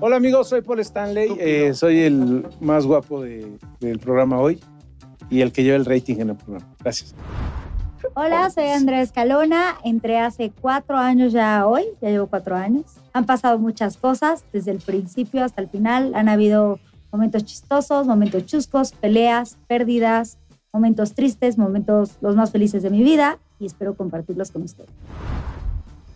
Hola amigos, soy Paul Stanley, eh, soy el más guapo de- del programa hoy y el que lleva el rating en el programa. Gracias. Hola, soy Andrea Escalona. Entré hace cuatro años ya hoy, ya llevo cuatro años. Han pasado muchas cosas desde el principio hasta el final. Han habido momentos chistosos, momentos chuscos, peleas, pérdidas, momentos tristes, momentos los más felices de mi vida y espero compartirlos con ustedes.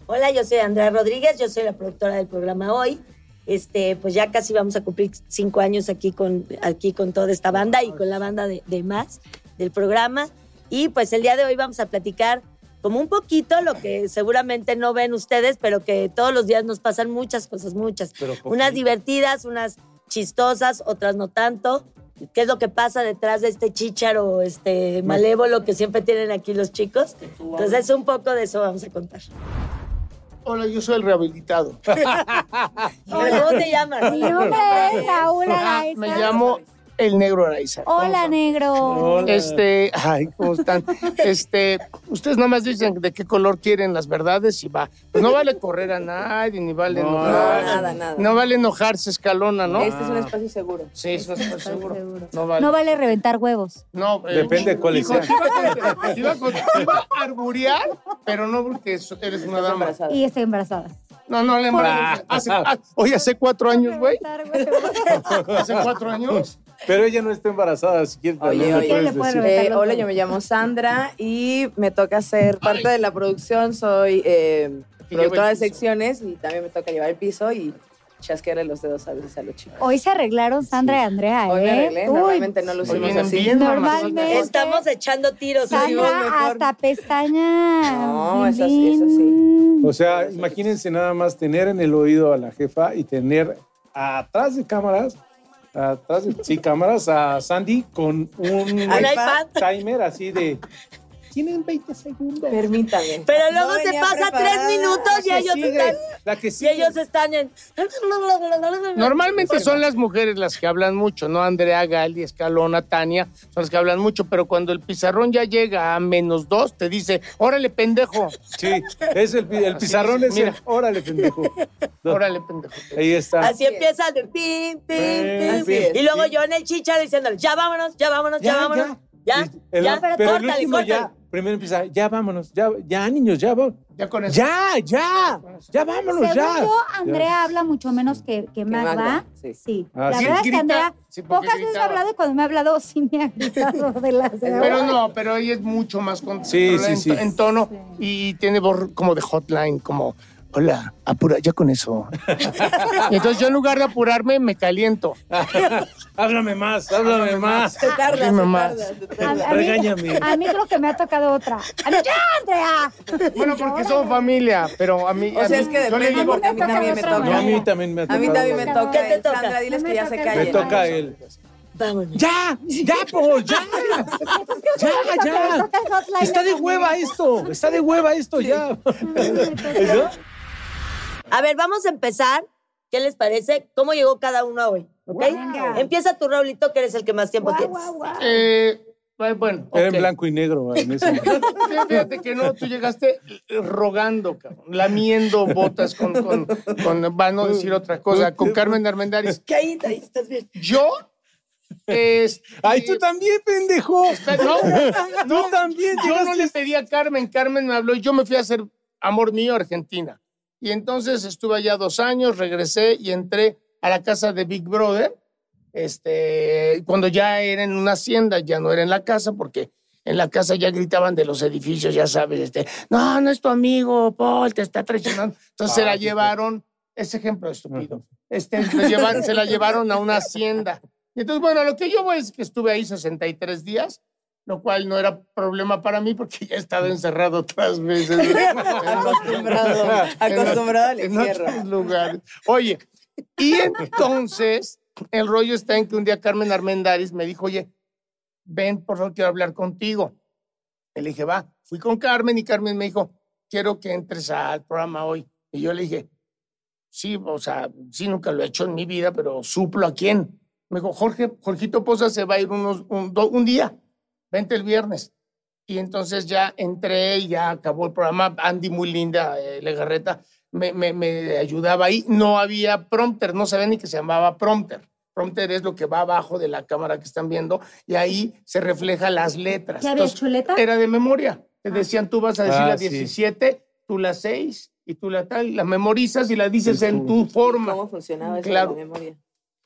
Hola, yo soy Andrea Rodríguez, yo soy la productora del programa hoy. Este, pues ya casi vamos a cumplir cinco años aquí con, aquí con toda esta banda y con la banda de, de más del programa. Y pues el día de hoy vamos a platicar como un poquito lo que seguramente no ven ustedes, pero que todos los días nos pasan muchas cosas, muchas. Unas divertidas, unas chistosas, otras no tanto. ¿Qué es lo que pasa detrás de este chícharo este malévolo que siempre tienen aquí los chicos? Entonces, un poco de eso vamos a contar. Hola, yo soy el rehabilitado. ¿Cómo te llamas? Mi nombre es Raúl Araiza. Me llamo el negro Araiza. Hola, negro. Hola. Este, ay, ¿cómo están? Este, ustedes nomás dicen de qué color quieren las verdades y va. Pues no vale correr a nadie, ni vale No, enojarse. nada, nada. No vale enojarse, escalona, ¿no? Este es un espacio seguro. Sí, es por seguro. seguro. No vale. No vale reventar huevos. No, eh, Depende de sean. te iba iba iba a arburear, pero no porque eso- eres una dama. embarazada. Y estoy embarazada. No, no, le. Hace, ah, oye, hace cuatro años, güey. Hace cuatro años. Pero ella no está embarazada, si quieres. Oye, también oye. Eh, hola, yo me llamo Sandra y me toca ser parte de la producción. Soy eh, Que productora de secciones y también me toca llevar el piso y chasquearle los dedos a veces a los chicos. Hoy se arreglaron Sandra y Andrea, Hoy me ¿eh? arreglé, Uy, normalmente no lo hicimos así. bien Normalmente-. Estamos echando tiros. Sandra hasta pestaña. No, eso sí, eso sí. O sea, imagínense nada más tener en el oído a la jefa y tener atrás de cámaras, atrás sí, cámaras a Sandy con un timer así de. Tienen 20 segundos. Permítame. Pero luego No se pasa preparada. tres minutos y ellos sigue, están, la que y ellos están en. Normalmente son las mujeres las que hablan mucho, ¿no? Andrea, Gali, Escalona, Tania, son las que hablan mucho, pero cuando el pizarrón ya llega a menos dos, te dice, órale, pendejo, Sí, es el, el pizarrón es mira. el. Órale, pendejo. órale, pendejo. Ahí está. Así empieza el pim, pim, pim. Y luego yo en el chicharo diciéndole, ya vámonos, ya vámonos, ya, vámonos. Ya, Y el- ya, pero el córtale, último córtale. ya, primero empieza, ya vámonos, ya, ya niños, ya vámonos. Ya con eso. Ya, ya, ya vámonos, Según ya. yo, Andrea habla mucho menos que, que Magda. Magda, sí. Sí. Ah, la sí. verdad es que Andrea sí, pocas veces me ha gritaba. hablado y cuando me ha hablado sí me ha gritado de las Pero no, pero ella es mucho más con Sí, sí, en, sí. en tono y tiene voz como de hotline, como, hola, apura, ya con eso. y entonces yo en lugar de apurarme, me caliento. háblame más, háblame más. Se tarda, se más. tarda, A, a mí, Regáñame. a mí creo que me ha tocado otra. A mí, ¡Ya, Andrea! Bueno, porque somos familia, pero a mí... O a sea, mí- es que yo le depende, digo, porque a mí también me No, a toca. mí también me ha A mí también me ¿Qué toca. te el toca? Sandra, diles que me ya se toca. callen. Me toca él. Vámonos. Ya, ya, Paul, ya. Ya, ya. toca Está de hueva esto, está de hueva esto, ya. ¿No? A ver, vamos a empezar. ¿Qué les parece? ¿Cómo llegó cada uno hoy? ¿Ok? Venga. Empieza tu Raulito, que eres el que más tiempo Guau, tienes. eh, bueno, Era en blanco y negro en ese momento. Fíjate que no, tú llegaste rogando, cabrón, lamiendo botas con, con, con, va a no decir otra cosa, con Carmen Armendáriz. ¿Qué ahí, ahí estás bien? Yo, este, Ay, tú también, pendejo. no, Tú también. yo no le pedí a Carmen, Carmen me habló y yo me fui a hacer Amor Mío a Argentina. Y entonces estuve allá dos años, regresé y entré a la casa de Big Brother, este, cuando ya era en una hacienda, ya no era en la casa, porque en la casa ya gritaban de los edificios, ya sabes, este, no, no es tu amigo, Paul, te está traicionando. Entonces se la llevaron, ese ejemplo estúpido, este, se la llevaron a una hacienda. Y entonces, bueno, lo que yo voy es que estuve ahí 63 días, lo cual no era problema para mí porque ya he estado encerrado otras veces. Acostumbrado, acostumbrado al en encierro. otros lugares. Oye, y entonces el rollo está en que un día Carmen Armendáriz me dijo, oye, ven, por favor, quiero hablar contigo. Y le dije, va. Fui con Carmen y Carmen me dijo, quiero que entres al programa hoy. Y yo le dije, sí, o sea, sí, nunca lo he hecho en mi vida, pero suplo a quién. Me dijo, Jorge, Jorgito Poza se va a ir unos, un, do- un día, vente el viernes. Y entonces ya entré y ya acabó el programa. Andy, muy linda, eh, Legarreta, me, me, me ayudaba ahí. No había prompter, no sabía ni que se llamaba prompter. Prompter es lo que va abajo de la cámara que están viendo y ahí se refleja las letras. ¿Ya había chuleta? Era de memoria. Te decían, tú vas a decir Ah, la sí. 17, tú la 6 y tú la tal. La memorizas y la dices en tu forma. ¿Cómo funcionaba eso Claro. de la memoria?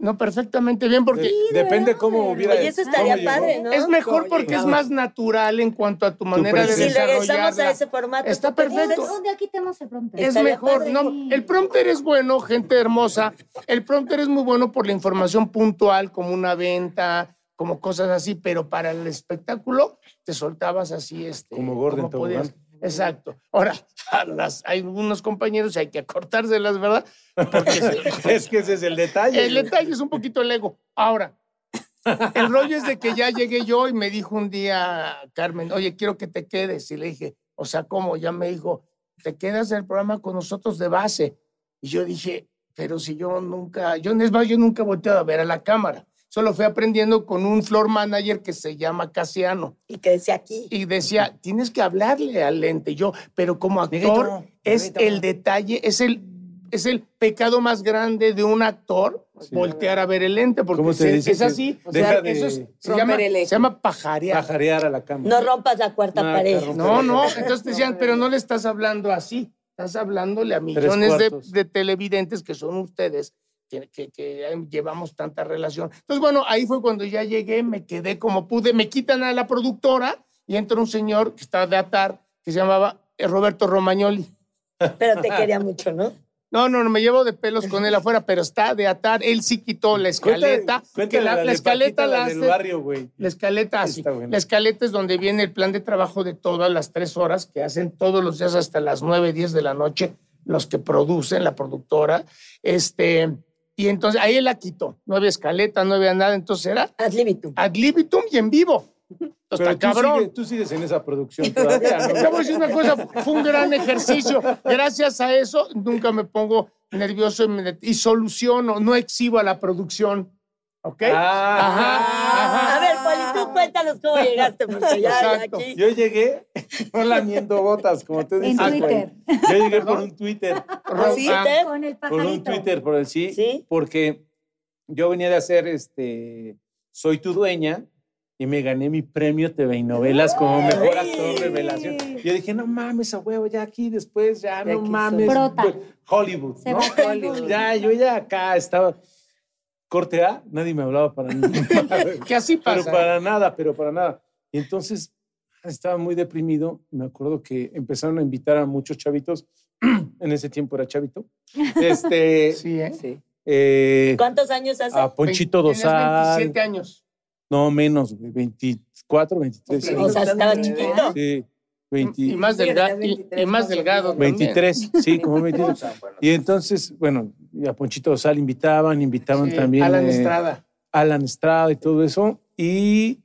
No, perfectamente bien porque... De- depende cómo hubiera. Oye, eso cómo estaría llegó. padre, ¿no? Es mejor ¿Cómo porque es más natural en cuanto a tu manera de Si presencia. regresamos a desarrollarla. ese formato. Está perfecto. Un día quitemos el prompter. Es mejor, padre. no, el prompter es bueno, gente hermosa. El prompter es muy bueno por la información puntual, como una venta, como cosas así, pero para el espectáculo te soltabas así, este, Como Gordon como. Exacto. Ahora, a las, hay algunos compañeros hay que acortárselas, ¿verdad? Porque Es que ese es el detalle. el detalle es un poquito el ego. Ahora, el rollo es de que ya llegué yo y me dijo un día Carmen, oye, quiero que te quedes. Y le dije, o sea, ¿cómo? Ya me dijo, te quedas en el programa con nosotros de base. Y yo dije, pero si yo nunca, yo es más, yo nunca he volteado a ver a la cámara. Solo fui aprendiendo con un floor manager que se llama Casiano. Y que decía aquí. Y decía, tienes que hablarle al lente. Yo, pero como actor, es el detalle, es el, es el pecado más grande de un actor voltear a ver el lente, porque ¿Cómo te se- dice es así. O sea, de eso es- se, llama, se llama pajarear. Pajarear a la cámara. No rompas la cuarta No, pared. No, no, entonces te decían, pero no le estás hablando así, estás hablándole a millones de televidentes que son ustedes, que, que- que llevamos tanta relación. Entonces, bueno, ahí fue cuando ya llegué, me quedé como pude, me quitan a la productora y entra un señor que está de atar, que se llamaba eh, Roberto Romagnoli. Pero te quería mucho, ¿no? No, no, no, me llevo de pelos con él afuera, pero está de atar, él sí quitó la escaleta, Cuéntale- que la, escaleta la del hace- barrio, güey. la escaleta así. La escaleta es donde viene el plan de trabajo de todas las tres horas que hacen todos los días hasta las nueve, diez de la noche, los que producen, la productora. Este, y entonces ahí él la quitó. No había escaleta, no había nada. Entonces era Ad libitum. ad libitum y en vivo. Entonces, Pero está tú, cabrón. sigues, tú sigues en esa producción todavía, Te voy a ¿no? decir una cosa, fue un gran ejercicio. Gracias a eso nunca me pongo nervioso y, soluciono, no exhibo a la producción. ¿Ok? Ah, Ajá, A ver, Poli, tú cuéntanos cómo llegaste, porque ya, ya Exacto. aquí. Yo llegué, no lamiendo botas, como tú En dices, güey. Twitter. Yo llegué por un Twitter, ¿Sí? ah. Con el por un pajarito. Twitter, por el sí, ¿Sí? porque yo venía de hacer este Soy tu dueña y me gané mi premio TV y novelas como mejor actor revelación. Yo dije, no mames, a huevo, ya aquí después, ya De no mames. Hollywood, Se ¿no? Hollywood. Ya, yo ya acá estaba. Corte A, nadie me hablaba para nada. que así pero pasa. para nada, pero para nada. Y entonces estaba muy deprimido. Me acuerdo que empezaron a invitar a muchos chavitos. en ese tiempo era chavito. Este, Sí, ¿eh? Sí. eh, ¿Cuántos años hace? a Ponchito Dosal. 27 años. No, menos, güey, 24, 23. Ok. o sea, estaba chiquito. Sí, 20 Y más, Sí, delga- tenías y, 23 y más delgado. menos. también. 23, sí, como 23. Y entonces, bueno, y a Ponchito Dosal invitaban, invitaban Sí, también Alan eh, Estrada. Alan Estrada y todo eso. Y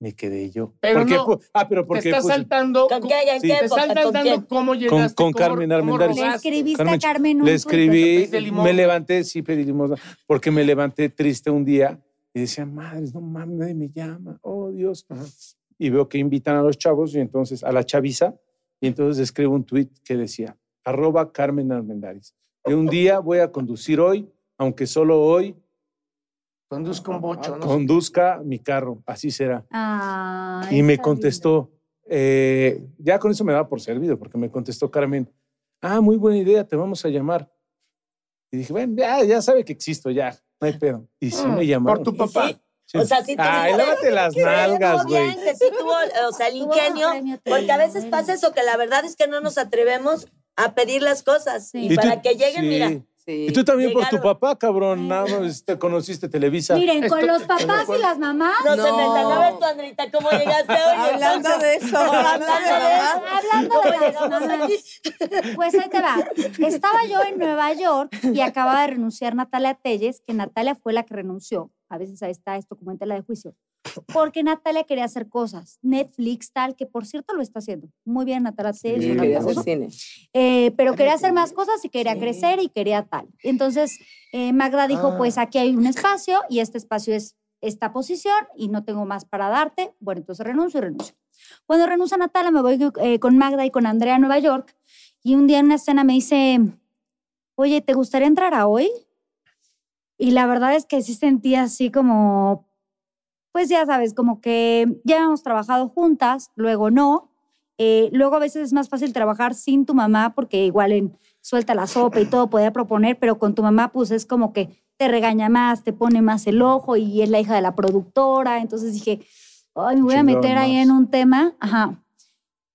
me quedé yo. Pero Porque, no, pu- ah, pero Te porque estás pues, saltando. ¿Con qué? ¿En Sí. qué Te época? estás ¿Con quién? saltando cómo llegaste. con cómo- Carmen cómo Armendáriz. Le escribiste Carmen, a Carmen un le escribí, me levanté, sí pedí limosna, porque me levanté triste un día y decía, madres, no mames, nadie me llama, oh Dios. Y veo que invitan a los chavos y entonces a la chaviza, y entonces escribo un tuit que decía, arroba Carmen Armendáriz. De un día voy a conducir hoy, aunque solo hoy Conduzco un bocho, ¿no? conduzca mi carro, así será. Ah, Y me contestó, eh, ya con eso me daba por servido, porque me contestó Carmen, ah, muy buena idea, te vamos a llamar. Y dije, bueno, ya, ya sabe que existo, ya, no hay pedo. Y sí Mm, me llamaron. Por tu ¿Y papá. sí? Sí. O sea, sí Ay, tuviste- lávate las que nalgas, güey. bien, que sí tuvo, o sea, el ingenio, porque a veces pasa eso, que la verdad es que no nos atrevemos a pedir las cosas. Sí. Y, tú- para que lleguen, sí. mira, Sí. Y tú también por tu Llegaron. papá, cabrón, nada más te conociste Televisa. Miren, con los papás y las mamás. no, se metan. A ver tú, Andrita, ¿cómo llegaste hoy? Hablando de eso, hablando de eso. Hablando ¿Cómo de las mamás, pues ahí te va. Estaba yo en Nueva York y acaba de renunciar Natalia Telles, que Natalia fue la que renunció. A veces ahí está esto como en tela de juicio. Porque Natalia quería hacer cosas. Netflix, tal, que por cierto lo está haciendo. Muy bien, Natalia. Sí, Quería hacer cine. Eh, pero quería hacer más cosas y quería crecer y quería tal. Entonces, eh, Magda dijo, Ah. pues aquí hay un espacio y este espacio es esta posición y no tengo más para darte. Bueno, entonces renuncio y renuncio. Cuando renuncio a Natala, me voy eh, con Magda y con Andrea a Nueva York. Y un día en una escena me dice, oye, ¿te gustaría entrar a hoy? Y la verdad es que sí sentí así como, pues ya sabes, como que ya hemos trabajado juntas, luego no. Eh, luego a veces es más fácil trabajar sin tu mamá porque igual en suelta la sopa y todo podía proponer, pero con tu mamá pues es como que te regaña más, te pone más el ojo y es la hija de la productora. Entonces dije, ay, me voy a meter ahí más. en un tema. Ajá.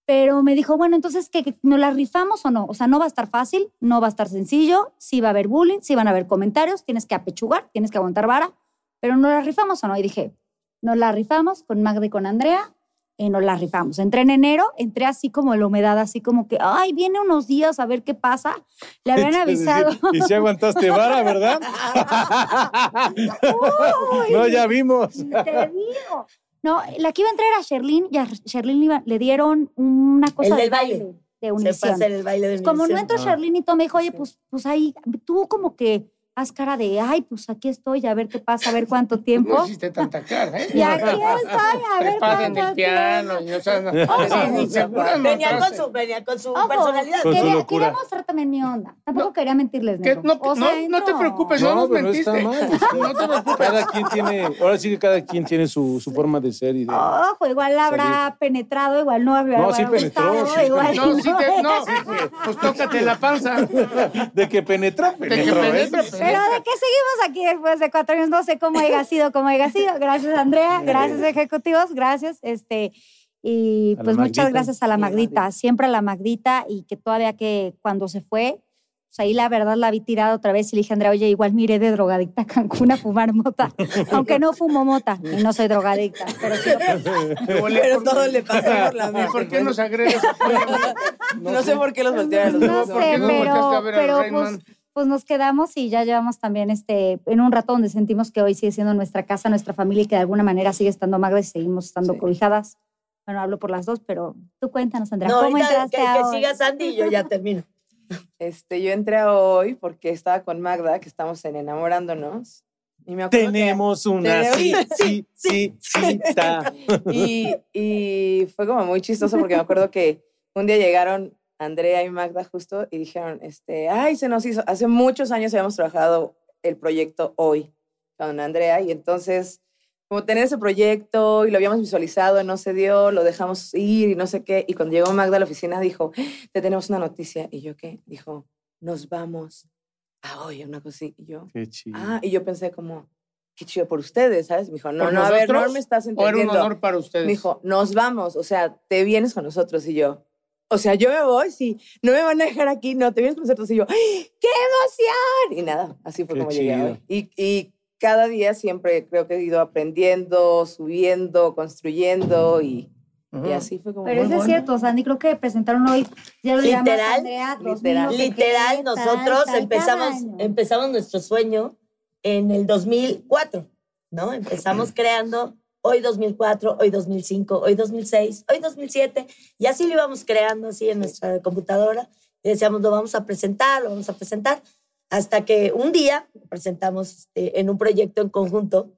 Pero me dijo, bueno, entonces, ¿qué, qué, ¿nos la rifamos o no? O sea, no va a estar fácil, no va a estar sencillo, sí va a haber bullying, sí van a haber comentarios, tienes que apechugar, tienes que aguantar vara, pero ¿nos la rifamos o no? Y dije, nos la rifamos con Magda y con Andrea, y nos la rifamos. Entré en enero, entré así como la humedad, así como que, ay, viene unos días a ver qué pasa. Le habían avisado. Y si aguantaste vara, ¿verdad? no, ya vimos. Te digo. No, la que iba a entrar era Sherlyn y a Sherlyn le, dieron una cosa El de del baile. de Se fue a Univision. hacer el baile de Como no entró Sherlyn y todo, me dijo, oye, pues, pues ahí, tú como que haz cara de, ay, pues aquí estoy, a ver qué pasa, a ver cuánto tiempo. No hiciste tanta cara, ¿eh? Y aquí estoy, a ver cuánto el piano. Y, o sea, no, Ojo. seguro no Venía con su, venía con su Ojo, personalidad. Con su quería, mostrar también mi onda. Tampoco No. quería mentirles. No, O sea, no, no te preocupes, no, No, nos mentiste. está mal. No te preocupes. Cada quien tiene, ahora sí que cada quien tiene su, su forma de ser y de... Ojo, igual habrá penetrado, igual no habrá No, sí penetró, gustado, sí igual No, sí te, no, pues tócate la panza. De que penetra, De que penetra. Pero de qué seguimos aquí después de cuatro años, no sé cómo haya sido, cómo haya sido. Gracias, Andrea. Gracias, ejecutivos. Gracias. Este, y A pues muchas Magdita. gracias a la Magdita, siempre a la Magdita, y que todavía que cuando se fue, pues ahí la verdad la vi tirada otra vez y le dije, Andrea, oye, igual miré de drogadicta a Cancún a fumar mota, aunque no fumo mota y no soy drogadicta, pero sí. Pero todo le pasó por la ¿Y mente. por qué nos agredes? No sé por qué los voltearon. No ¿por sé, no pero, pero pues, pues nos quedamos y ya llevamos también este, en un rato donde sentimos que hoy sigue siendo nuestra casa, nuestra familia y que de alguna manera sigue estando Magda y seguimos estando Sí. cobijadas. Bueno, hablo por las dos, pero tú cuéntanos, Andrea, No, ¿cómo ahorita entraste que, a que hoy? siga Sandy y yo ya termino. Este, yo entré a hoy porque estaba con Magda, que estamos en enamorándonos. Y me acuerdo que- Tenemos una Tenemos- sí, sí, sí, cita. y, y fue como muy chistoso porque me acuerdo que un día llegaron Andrea y Magda justo y dijeron, este, ay, se nos hizo, hace muchos años habíamos trabajado el proyecto hoy con Andrea y entonces como tener ese proyecto y lo habíamos visualizado, no se dio, lo dejamos ir y no sé qué. Y cuando llegó Magda a la oficina dijo, te tenemos una noticia. Y yo, ¿qué? Dijo, nos vamos a hoy, una cosa así. Y yo, Qué chido. ah, y yo pensé como, qué chido por ustedes, ¿sabes? Me dijo, no, ¿Por no, a ver, no me estás ¿O era un entendiendo. honor para ustedes? Me dijo, nos vamos, o sea, te vienes con nosotros y yo. O sea, yo me voy, sí, no me van a dejar aquí, no, te vienes con nosotros y yo, ¡ay, ¡qué emoción! Y nada, así fue Qué como llegué chido. hoy. Y, y cada día siempre creo que he ido aprendiendo, subiendo, construyendo y, Ujú. y así fue como... Pero eso es bueno. cierto, Sandy, creo que presentaron hoy, ya lo llamas, Literal, Andrea, literal. mil no sé Literal, qué, nosotros tal, tal, empezamos, empezamos nuestro sueño en el 2004, ¿no? Empezamos creando hoy 2004, hoy 2005, hoy 2006, hoy 2007, y así lo íbamos creando así en nuestra computadora, y decíamos, lo vamos a presentar, lo vamos a presentar, hasta que un día lo presentamos este, en un proyecto en conjunto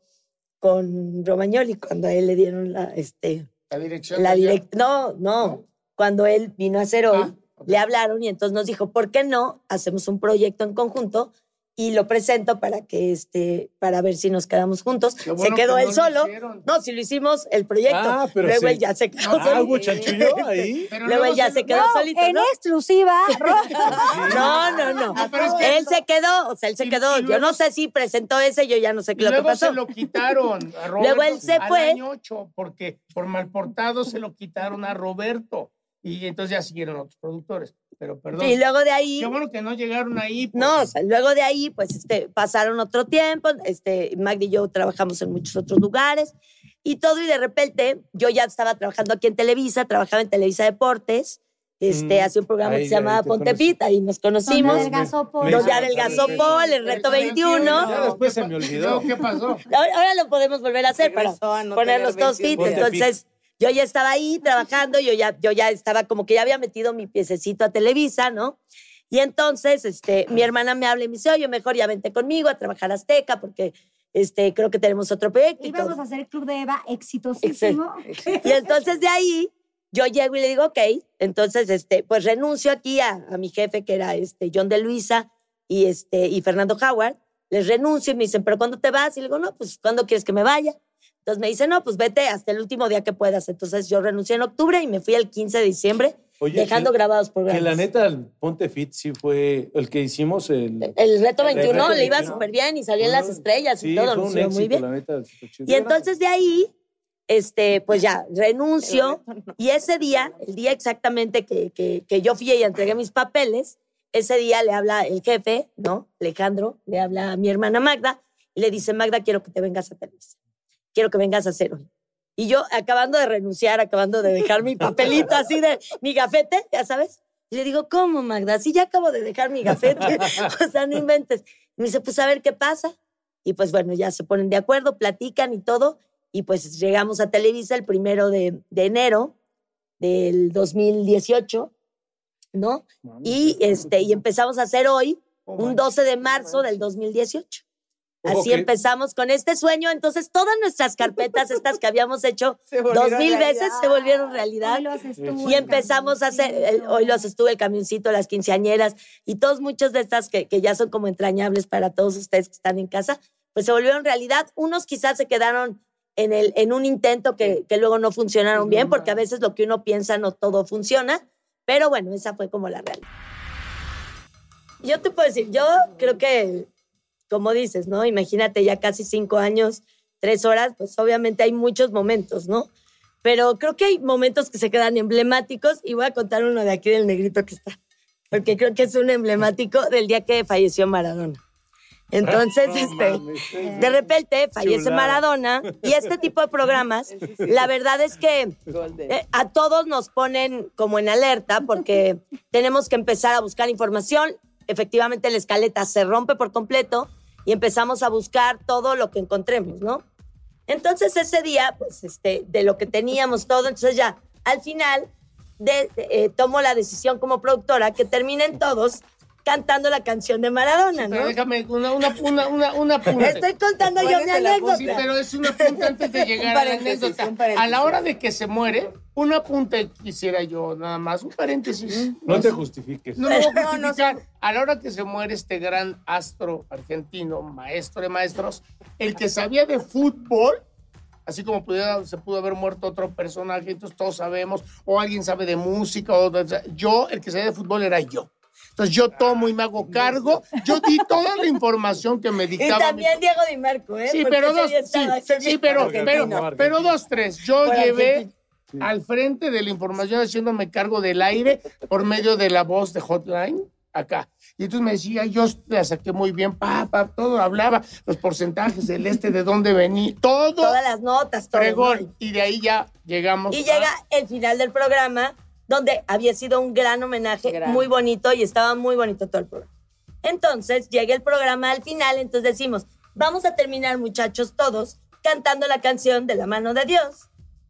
con Romagnoli, cuando a él le dieron la, este, La dirección. la direct no, no, cuando él vino a hacer hoy, Ah, ok. le hablaron y entonces nos dijo, ¿por qué no hacemos un proyecto en conjunto? Y lo presento para que este, para ver si nos quedamos juntos. Bueno se quedó que él no solo. No, si lo hicimos el proyecto. Ah, pero Luego sí. él ya se quedó Ah, solito. hubo chanchullo ahí. Pero Luego él luego ya se- se quedó No, solito, en ¿no? exclusiva, No, no, no. No, pero es que- él se quedó, o sea, él se Y- quedó. y Yo luego- no sé si presentó ese, yo ya no sé qué lo que luego pasó. se lo quitaron a Roberto. Luego él se al fue. año ocho, porque por mal portado se lo quitaron a Roberto. Y entonces ya siguieron otros productores. Pero perdón. Y luego de ahí. Qué bueno que no llegaron ahí. pues. No, o sea, luego de ahí, pues, este, pasaron otro tiempo, este, Magdi y yo trabajamos en muchos otros lugares y todo, y de repente yo ya estaba trabajando aquí en Televisa, trabajaba en Televisa Deportes, este, Mm, hacía un programa ahí- que se llamaba Ponte. Pita y nos donde conocimos, adelgazó Paul. donde adelgazó Paul, el reto 21. Ya después se me olvidó. ¿Qué pasó? Ahora, ahora lo podemos volver a hacer para a no poner tener los dos fit. 21. Ponte Entonces, yo ya estaba ahí trabajando, yo ya, yo ya estaba como que ya había metido mi piececito a Televisa, ¿no? Y entonces, este, mi hermana me habla y me dice, oye, mejor ya vente conmigo a trabajar a Azteca, porque este, creo que tenemos otro proyecto. y. Íbamos a hacer el Club de Eva exitosísimo. Y entonces de ahí yo llego y le digo, ok, entonces, este, pues renuncio aquí a, a mi jefe, que era este, John de Luisa y, este, y Fernando Howard. Les renuncio y me dicen, ¿pero cuándo te vas? Y le digo, no, pues, ¿cuándo quieres que me vaya? Entonces me dicen, no, pues vete hasta el último día que puedas. Entonces yo renuncié en octubre y me fui el 15 de diciembre, Oye, dejando que- grabados programas. Que la neta, el Ponte Fit sí fue el que hicimos. El, El reto El 21 reto le iba 21. súper bien y salía en las estrellas y sí, todo, fue un lució éxito, muy bien. la neta. Y entonces de ahí, este, pues ya, renuncio. Y ese día, el día exactamente que, que, que yo fui y entregué mis papeles, ese día le habla el jefe, ¿no? Alejandro, le habla a mi hermana Magda y le dice, Magda, quiero que te vengas a Televisa. Quiero que vengas a hacer hoy. Y yo, acabando de renunciar, acabando de dejar mi papelito así de mi gafete, ya sabes. Y le digo, ¿cómo, Magda? Sí, ya acabo de dejar mi gafete. o sea, no inventes. Y me dice, pues a ver qué pasa. Y pues bueno, ya se ponen de acuerdo, platican y todo. Y pues llegamos a Televisa el primero de, de enero del 2018, ¿no? Y, este, y empezamos a hacer hoy, un 12 de marzo del 2018. Así empezamos con este sueño. Entonces, todas nuestras carpetas, estas que habíamos hecho dos mil veces, se volvieron realidad. Hoy lo haces tú, Y empezamos a hacer, el- hoy los estuve el camioncito, las quinceañeras y todos muchos de estas que, que ya son como entrañables para todos ustedes que están en casa, pues se volvieron realidad. Unos quizás se quedaron en, el, en un intento que, que luego no funcionaron bien, porque a veces lo que uno piensa no todo funciona, pero bueno, esa fue como la realidad. Yo te puedo decir, yo creo que, como dices, ¿no? Imagínate ya casi cinco años, tres horas, pues obviamente hay muchos momentos, ¿no? Pero creo que hay momentos que se quedan emblemáticos y voy a contar uno de aquí del negrito que está, porque creo que es un emblemático del día que falleció Maradona. Entonces, este, de repente fallece Chulada. Maradona y este tipo de programas, la verdad es que eh, a todos nos ponen como en alerta porque tenemos que empezar a buscar información. Efectivamente, la escaleta se rompe por completo y empezamos a buscar todo lo que encontremos, ¿no? Entonces, ese día, pues, este, de lo que teníamos todo, entonces ya, al final, de, de- eh, tomo la decisión como productora que terminen todos cantando la canción de Maradona, Pero ¿no? déjame, una, una, una, una, una apunte. Estoy contando yo mi anécdota. Sí, pero es un apunte antes de llegar a la anécdota. A la hora de que se muere, un apunte quisiera yo nada más, un paréntesis. No te justifiques. No me voy a No, no, justificar. A la hora que se muere este gran astro argentino, maestro de maestros, el que sabía de fútbol, así como pudiera- se pudo haber muerto otro personaje, entonces todos sabemos, o alguien sabe de música, o de- yo, el que sabía de fútbol era yo. Entonces yo tomo y me hago cargo. Yo di toda la información que me Y dictaba. mi- también Diego Di Marco, ¿eh? Sí, Porque pero dos, sí, pero, pero, pero dos, tres. Yo Por llevé al frente de la información haciéndome cargo del aire por medio de la voz de Hotline acá. Y entonces me decía, yo la saqué muy bien, pa, pa, todo hablaba, los porcentajes del este, de dónde venía, todo Todas las notas, todo. fregón. ¿no? Y de ahí ya llegamos. Y a- llega el final del programa, donde había sido un gran homenaje, Gran. muy bonito y estaba muy bonito todo el programa. Entonces llega el programa al final, entonces decimos, vamos a terminar muchachos todos cantando la canción de la mano de Dios.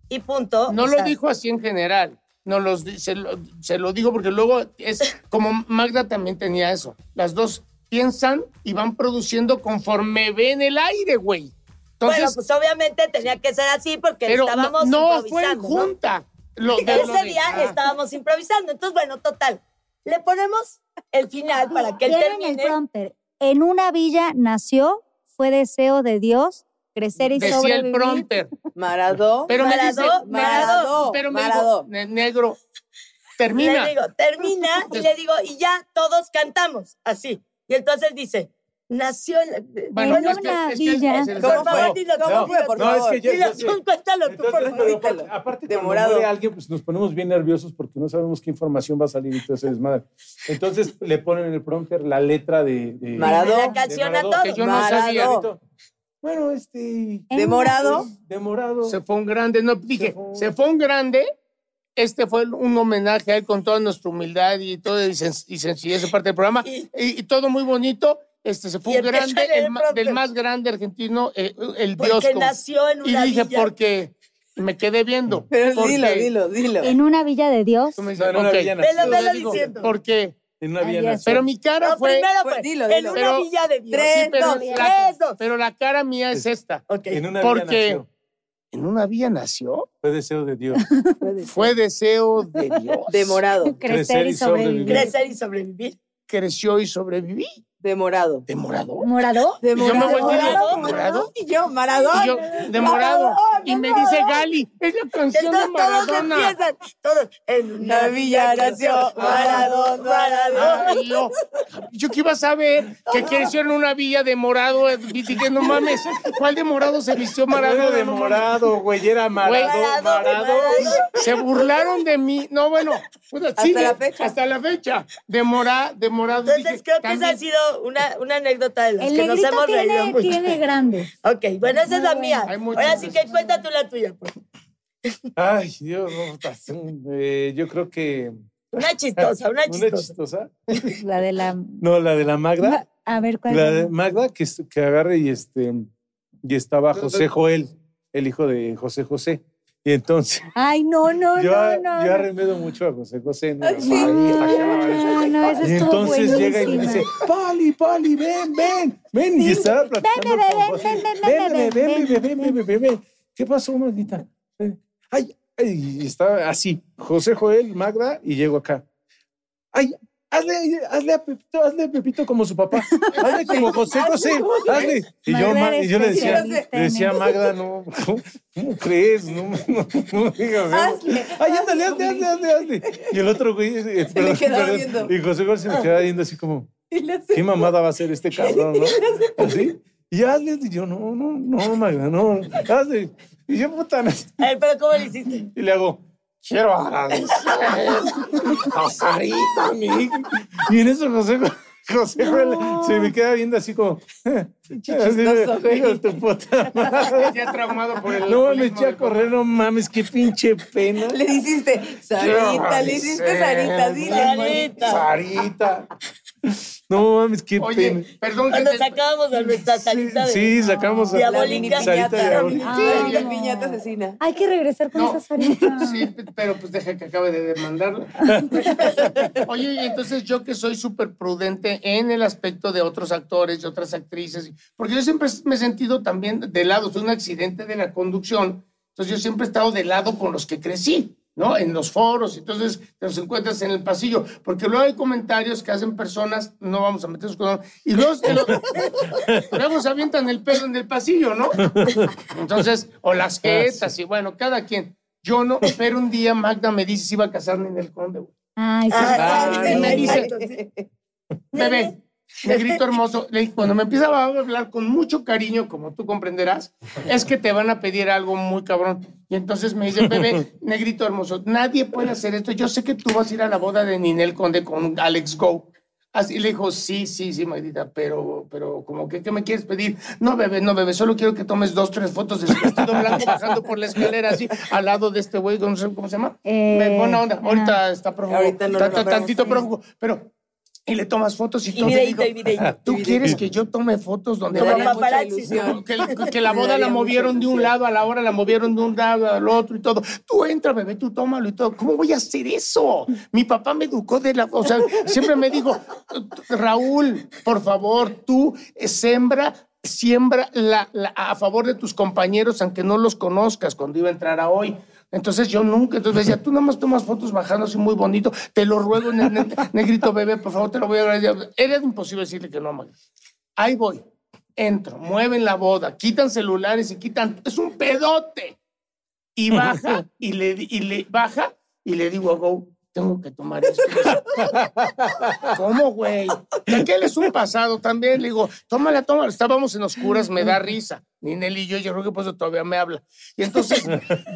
Y punto. No O lo dijo así en general. No los, se, lo, se lo digo porque luego es como Magda también tenía eso. Las dos piensan y van produciendo conforme ven el aire, güey. Entonces, bueno, pues obviamente tenía que ser así porque pero no, estábamos no fue en. ¿no? Lo, de- lo Ese de- día ah. estábamos improvisando. Entonces, bueno, total. Le ponemos el final para que él Tienen el termine. prompter. En una villa nació, fue deseo de Dios crecer y Decía el prompter. Maradó. Pero me dice, Maradó, Maradó. pero me Maradó. dijo, "Ne- negro, termina. Le digo, termina y le digo, y ya todos cantamos, así. Y entonces dice, nació en la- Bueno, En es que- una es que- villa. es el- ¿Cómo Por favor, fue? dilo, ¿Cómo dilo, fue, dilo. por No, es que yo- Dilo, yo tú, cuéntalo tú, por favor. aparte, aparte De cuando morado. muere alguien, pues nos ponemos bien nerviosos porque no sabemos qué información va a salir y todo ese desmadre. Entonces le ponen en el prompter la letra de... de Maradó. De la De canción Maradó, a todos. que yo no Maradó. sabía. Bueno, este... En ¿De una morado? villa. De morado. Se fue un grande. No, dije, fue. se fue un grande. Este fue un homenaje a él con toda nuestra humildad y todo y, sen- y sencillez de parte del programa. Y- Y, y todo muy bonito. Este se fue Y un grande, el del más grande argentino, eh, el Dios. Porque nació en y una dije, villa. porque me quedé viendo. Pero porque- dilo, dilo, dilo. En una villa de Dios. Tú me dices, No, en una ok. villa Velo, nació. velo Digo, diciendo. Porque En una es. nació. Pero mi cara No, fue. primero fue dilo, en dilo. una Pero- villa de Dios. Tres, Sí, pero, dos, la, tres, dos. pero la cara mía es esta. Ok. En una Porque- vía nació. ¿En una vía nació? Fue deseo de Dios. Fue deseo de Dios. Demorado. Crecer y sobrevivir. Crecer y sobrevivir. Creció y sobreviví. Demorado. ¿Demorado? ¿Morado? Y yo me Demorado. volteé Morado, ¿demorado? Y yo, Maradona. Y yo, demorado. Y me dice Gali, es la canción de Entonces todos Maradona. empiezan, todos, en una La villa nació Maradón, Maradón. Ay, yo, yo que iba a saber que creció en una villa de morado. eh, Y dije, no mames, ¿cuál de morado se vistió Maradona Maradona? de morado, güey. Era Maradona. Maradona, Marado. Maradona. Se burlaron de mí. No, bueno, Hasta sigue, la fecha. Hasta la fecha. De, mora, de morado. Entonces dije, creo que esa ha sido una, una anécdota de las El que nos hemos reído tiene, mucho. tiene grande. Ok, bueno, esa es la mía. Ahora sí que cuenta tú la tuya. pues. Ay, Dios, no, eh, yo creo que. Una chistosa, una Una chistosa. chistosa. La de la. No, la de la Magda. A ver, ¿cuál La de Magda que, que agarre y este. Y estaba José Joel, el hijo de José José. Y entonces. Ay, no, no, yo, no, no. yo arremedo mucho a José José. ¿no? Ay, sí. No, esa Y entonces llega y me dice, Pali, Pali, ven, ven, ven. Y estaba platicando con ven, José. ven, ven, Ven, ven, ven, ven, ven, ven, ven. ¿Qué pasó, maldita? Ay, ay, y estaba así, José Joel, Magda, y llego acá. Ay, hazle, hazle a Pepito, hazle a Pepito como su papá. Hazle como José José, hazle. Y yo, ma- y yo le decía, le decía a Magda, no, ¿cómo, crees? No, no, no digas. Hazle, Ay, ándale, hazle, hazle, hazle, hazle. Y el otro güey, eh, perdón, perdón, y José Joel se me quedaba viendo así como, ¿qué mamada va a ser este cabrón, no? Así. Y hazle, y yo, no, no, no, Magda, no, hazle. Y yo, puta. A ver, pero ¿cómo le hiciste? Y le hago, quiero agradecer a Sarita, mi hija. Y en eso José, José Joel se me queda viendo así como, chistoso, güey. tu puta madre. Ya traumado por el. No, me eché a correr, no mames, qué pinche pena. Le hiciste, Sarita, le hiciste Sarita, dile. Sarita. Sarita. No mames, qué Oye, pena. perdón que Cuando te- sacábamos a nuestra salita de... Sí, sacamos a Diabólica. La mini Diabólica. piñata. Sarita diabólica. La piñata asesina. Hay que regresar con No. esa Sarita. Sí, pero pues deja que acabe de demandarla. Oye, y entonces yo que soy súper prudente en el aspecto de otros actores y otras actrices, porque yo siempre me he sentido también de lado, soy un accidente de la conducción, entonces yo siempre he estado de lado con los que crecí. ¿No? En los foros, entonces te los encuentras en el pasillo, porque luego hay comentarios que hacen personas, no vamos a meternos con... Y luego, se lo- luego se avientan el pedo en el pasillo, ¿no? Entonces, o las jetas, y bueno, cada quien. Yo no, pero un día Magda me dice si iba a casarme en el conde, güey. Ay, sí. Ah, Ay, sí, me dice-. Bebé, negrito hermoso, cuando me empieza a hablar con mucho cariño, como tú comprenderás, es que te van a pedir algo muy cabrón. Y entonces me dice, bebé, negrito hermoso, nadie puede hacer esto. Yo sé que tú vas a ir a la boda de Ninel Conde con Alex Go. Así le dijo, sí, sí, sí, Magdita, pero, pero, como que, ¿qué me quieres pedir? No, bebé, no, bebé, solo quiero que tomes dos, tres fotos de su vestido blanco bajando por la escalera, así, al lado de este güey, no sé cómo se llama. Eh, Buena onda, ahorita está prófugo, Ahorita no tantito prófugo, pero, y le tomas fotos y, Y todo. le videíto, digo, y videíto. ¿Tú quieres que yo tome fotos donde mucha paparazzi. ilusión. que, que la boda la movieron de un lado a la hora, la movieron de un lado al otro y todo. Tú entra, bebé, tú tómalo y todo. ¿Cómo voy a hacer eso? Mi papá me educó de la... O sea, siempre me dijo, Raúl, por favor, tú eh, sembra, siembra la, la- a favor de tus compañeros, aunque no los conozcas cuando iba a entrar a hoy. Entonces yo nunca, entonces decía, tú nada más tomas fotos bajando así muy bonito, te lo ruego, ne- ne- negrito bebé, por favor, te lo voy a agradecer. Era imposible decirle que no, Magda. Ahí voy entro, mueven la boda, quitan celulares y quitan, es un pedote. Y baja, y le, y le baja, y le digo a Go, tengo que tomar esto. ¿Cómo, güey? Aquel es un pasado también. Le digo, tómala, tómala. Estábamos en oscuras, me da risa. Ninel y yo, yo creo que por eso todavía me habla. Y entonces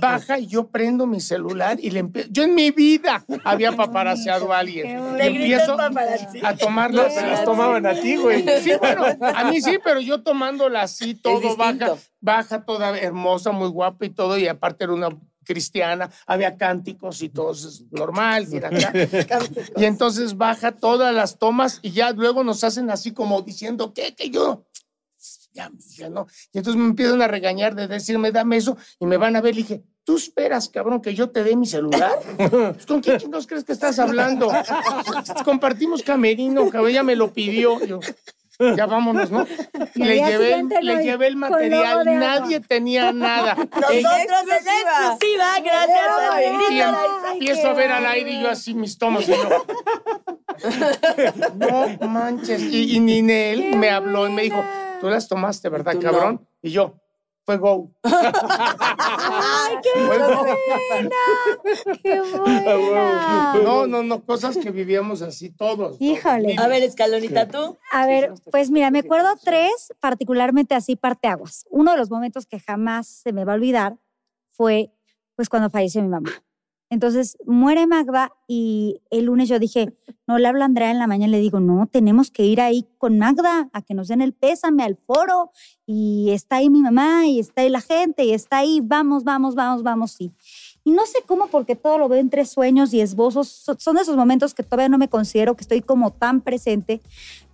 baja y yo prendo mi celular y le empiezo. Yo en mi vida había paparaseado a alguien. Empiezo a tomar No, las se las tomaban a ti, güey. Sí, bueno, a mí sí, pero yo tomándola así, todo baja, baja toda hermosa, muy guapa y todo, y aparte era una cristiana, había cánticos y todo, es normal. acá. Y entonces baja todas las tomas y ya luego nos hacen así como diciendo, ¿qué? Que yo, ya, mija, ¿no? Y entonces me empiezan a regañar de decirme, dame eso, y me van a ver, le dije, ¿Tú esperas, cabrón, que yo te dé mi celular? Pues, ¿Con quién chingados crees que estás hablando? Compartimos camerino, cabrón, ella me lo pidió. Yo, ya vámonos, ¿no? Y le llevé, le no, llevé el material, nadie tenía nada. Nosotros en exclusiva. exclusiva, gracias a Negrita Y em- empiezo a ver al aire y yo así mis tomos. Y yo, no manches. Y, y Ninel me habló y me dijo, tú las tomaste, ¿verdad, tú cabrón? Y yo, fue go. ¡Ay, qué Fue go. buena! ¡Qué buena! No, no, no, cosas que vivíamos así todos. Híjole. A ver, Escalonita, tú. A ver, pues mira, me acuerdo tres particularmente así parteaguas. Uno de los momentos que jamás se me va a olvidar fue pues cuando falleció mi mamá. Entonces muere Magda y el lunes yo dije, no le hablo a Andrea en la mañana, le digo, no, tenemos que ir ahí con Magda a que nos den el pésame al foro y está ahí mi mamá y está ahí la gente y está ahí, vamos, vamos, vamos, vamos, sí. Y no sé cómo, porque todo lo veo entre sueños y esbozos. So- Son esos momentos que todavía no me considero que estoy como tan presente.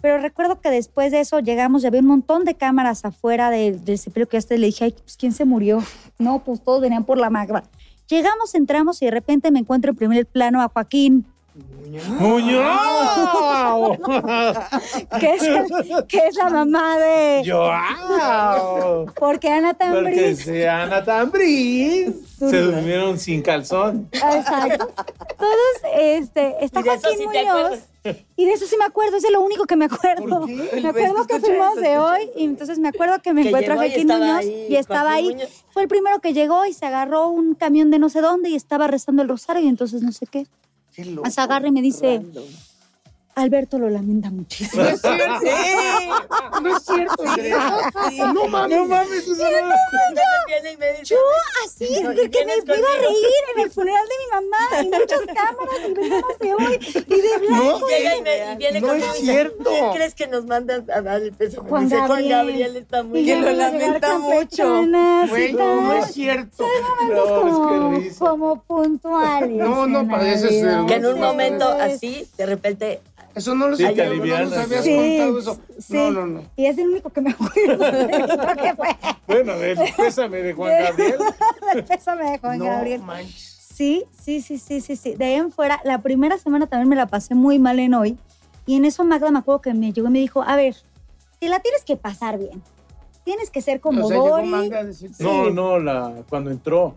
Pero recuerdo que después de eso llegamos, ya había un montón de cámaras afuera del, del sepelio que hasta le dije, ay, pues ¿quién se murió? No, pues todos venían por la magra. Llegamos, entramos y de repente me encuentro en primer plano a Joaquín, ¡Muñoz! que es, el- que es la mamá de... ¡Yo! Porque Ana Porque Tambriz... se Ana Tambriz se durmieron sin calzón. Exacto. Entonces, este, está Joaquín sí Muñoz. Y de eso sí me acuerdo, es de lo único que me acuerdo. ¿Por qué? Me acuerdo que fuimos de hoy y entonces me acuerdo que me Que encuentro a Joaquín Muñoz ahí y estaba Joaquín ahí. Muñoz. Fue el primero que llegó y se agarró un camión de no sé dónde y estaba rezando el rosario y entonces no sé qué. Qué loco. Se agarra y me dice, Alberto lo lamenta muchísimo. No es cierto. No es cierto, Andrea. No mames. No mames, eso no- Entonces viene y me dice, Yo así, No, que me, iba a reír en el funeral de mi mamá y muchas cámaras y veníamos de hoy y de blanco. llega y, me, y viene No es cierto. ¿quién crees que nos mandan a dar el pésame? Juan dice, Juan Gabriel. Gabriel está muy Y Que lo lamenta mucho. tal. no es cierto. momentos No, como, es que como puntuales. No, no, vida. el- Que en un Sí. momento así, de repente, Eso no lo Sí, sabía, te no nos habías Sí, contado eso. sí. No, no, no. Y es el único que me acuerdo que fue. Bueno, del pésame de Juan Gabriel. El pésame de Juan No Gabriel. manches. Sí, sí, sí, sí, sí, sí. De ahí en fuera, la primera semana también me la pasé muy mal en hoy. Y en eso Magda me acuerdo que me llegó y me dijo, a ver, si la tienes que pasar bien, tienes que ser como O sea, llegó Dori Magda a decirte- No, no, la, cuando entró.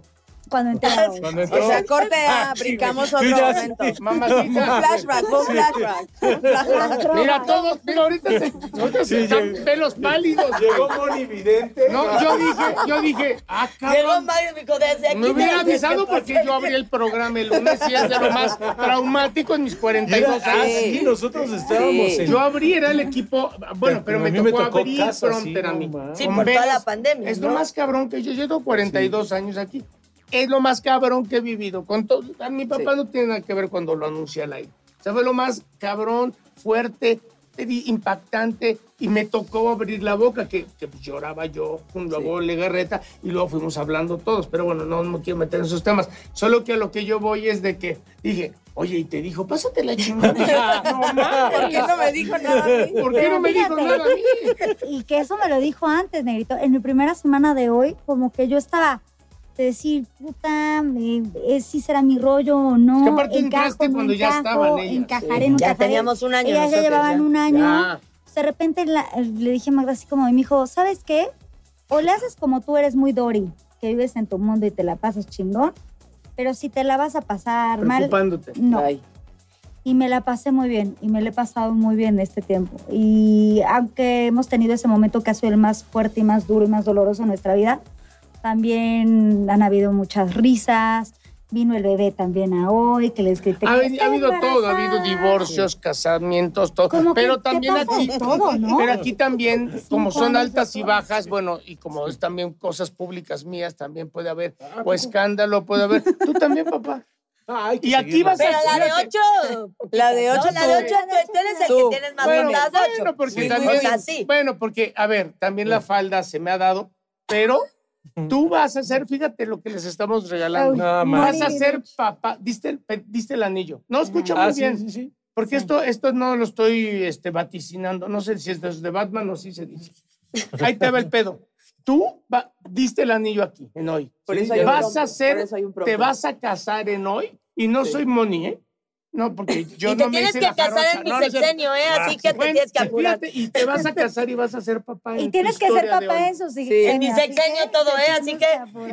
Cuando hoy. Cuando entró. O sea, corte Ah, A, sí, brincamos güey. otro ya momento. sé. Un Mamacita. flashback, un flashback. un flashback. Mira, todos, mira, ahorita se, ahorita se Sí, están llegó. pelos pálidos. Llegó Moni Vidente. No, yo dije, yo dije, ah, llegó cabrón. Mario y me dijo, desde aquí Me hubiera avisado porque yo abrí el programa el lunes y es de lo más traumático en mis 42 Ah, años. sí, nosotros estábamos Sí. en. Yo abrí, era el equipo, bueno, pero Pero me mí me tocó, tocó abrir sí, a mí. Sí, por toda la pandemia, Es lo más cabrón que yo, tengo 42 años aquí. Es lo más cabrón que he vivido. Con todo, a mi papá Sí. no tiene nada que ver cuando lo anuncia al aire. O sea, fue lo más cabrón, fuerte, impactante y me tocó abrir la boca, que, que lloraba yo, luego Legarreta y luego fuimos hablando todos. Pero bueno, no me quiero meter en esos temas. Solo que a lo que yo voy es de que dije, oye, y te dijo, pásate la chingada. no. ¿Por qué no me dijo nada a mí? ¿Por qué no me dijo Fíjate. nada a mí? Y que eso me lo dijo antes, Negrito. En mi primera semana de hoy, como que yo estaba de decir, puta, eh, eh, si será mi rollo o no. Que aparte encajo, entraste no cuando ya encajo, estaban ellas. Encajaré, Sí. no Ya teníamos un año Ellas ya nosotros, llevaban ya. un año. Ya. De repente la- le dije a Magda así como, y me dijo, ¿sabes qué? O le haces como tú eres muy Dory, que vives en tu mundo y te la pasas chingón, pero si te la vas a pasar mal, no. Ay. Y me la pasé muy bien, y me la he pasado muy bien este tiempo. Y aunque hemos tenido ese momento que ha sido el más fuerte y más duro y más doloroso en nuestra vida, también han habido muchas risas. Vino el bebé también a hoy, que les grité. Ha, habido todo, ha habido divorcios, casamientos, todo. Como pero también aquí, de todo, ¿no? pero aquí también, como son altas y bajas, bueno, y como es también cosas públicas mías, también puede haber, o escándalo, puede haber. Tú también, papá. Ah, Y aquí vas a- Pero la de ocho. La de ocho No, la de tú. ocho, tú, tú eres el Tú. que tienes más Bueno, bueno, porque Sí, también, bueno, porque, a ver, también la falda se me ha dado, pero tú vas a ser, fíjate lo que les estamos regalando. Nada Vas a ser papá, diste el, diste el anillo. No, escucha muy Ah, sí, bien. sí, sí. Porque esto, esto no lo estoy este, vaticinando. No sé si es de, Batman o si se dice. Ahí te va el pedo. tú va- diste el anillo aquí, en hoy. Por Sí, eso hay un vas a hacer, por eso hay un te vas a casar en hoy y no Sí. soy Moni, ¿eh? No, porque yo y te no me tienes hice que la casar jarocha. en mi No, sexenio, ¿eh? Así que te tienes que apurar. fíjate, y te vas a casar y vas a ser papá. Y tienes que ser papá su sexenio. En mi sexenio todo, ¿eh? Así tienes que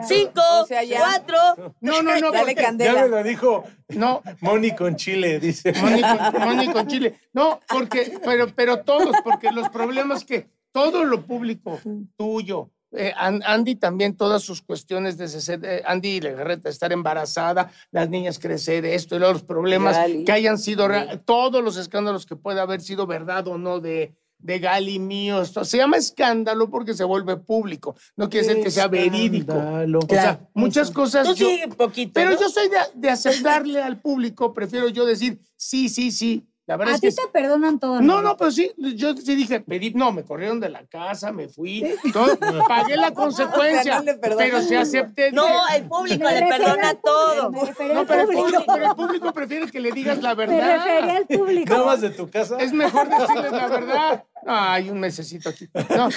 cinco, O sea, ya. cuatro. No, no, no. Dale Ya me lo dijo No, Moni con chile, dice. Moni con, Moni con Chile. No, porque, pero, pero todos, porque los problemas que todo lo público tuyo, eh, An- Andy también, todas sus cuestiones de ser, eh, Andy Legarreta, estar embarazada, las niñas crecer, esto y los problemas Gali. que hayan sido, todos los escándalos que pueda haber sido verdad o no de, de Gali mío, esto se llama escándalo porque se vuelve público, no quiere decir que sea verídico. O sea, muchas cosas. Tú yo- sí, poquito. pero ¿no? yo soy de, de aceptarle al público, prefiero yo decir sí, sí, sí. La verdad A es ti que. te perdonan todo. No, no, pero sí, yo sí dije, pedí, no, me corrieron de la casa, me fui, todo, pagué la consecuencia, No pero se acepté. No, el público le perdona todo. No, pero el, público. pero el público prefiere que le digas la Me refería verdad. al público. ¿Nada más de tu casa? Es mejor decirles la verdad. Ay, un mesecito aquí. No, no,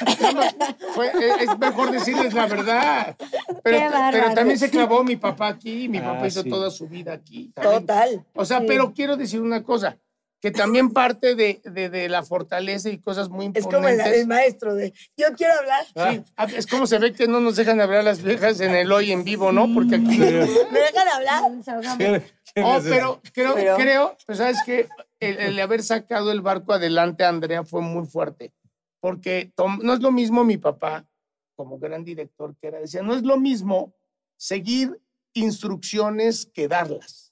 fue- es mejor decirles la verdad. Pero, pero también se clavó mi papá aquí, mi Ah, papá hizo sí. toda su vida aquí. también. Total. O sea, Sí. pero quiero decir una cosa, que también parte de, de- de la fortaleza y cosas muy Es imponentes. como el, el maestro de, yo quiero hablar. Sí, ah, es como se ve que no nos dejan hablar las viejas en el hoy en vivo, ¿no? Porque aquí... ¿Me dejan hablar? ¿Quién- quién Oh, es pero creo, Pero- creo, pues sabes que el, el haber sacado el barco adelante a Andrea fue muy fuerte, porque tom- no es lo mismo mi papá, como gran director que era, decía, no es lo mismo seguir instrucciones que darlas.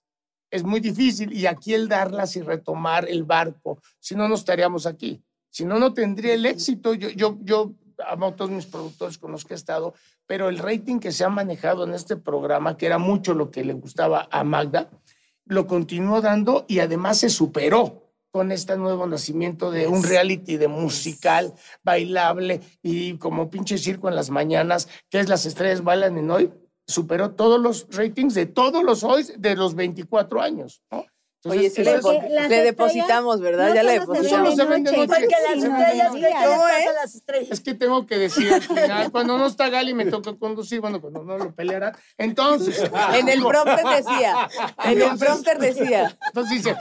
Es muy difícil y aquí el darlas y retomar el barco, si no, no estaríamos aquí. Si no, no tendría el éxito. Yo, yo, yo amo a todos mis productores con los que he estado, pero el rating que se ha manejado en este programa, que era mucho lo que le gustaba a Magda, lo continuó dando y además se superó con este nuevo nacimiento de un reality de musical, bailable y como pinche circo en las mañanas, que es Las Estrellas Bailan en Hoy, superó todos los ratings de todos los hoy de los 24 años. ¿no? Oye, sí le, depositamos, ¿verdad? no ya le depositamos. Solo se ven vende de noche. noche, Porque las sino de estrellas, ¿qué día. les ¿Cómo pasa es? a las estrellas? Es que tengo que decir al final, cuando no está Gali me toca conducir, bueno, cuando no lo peleará. Entonces, En el prompter decía. En el prompter decía. entonces dice,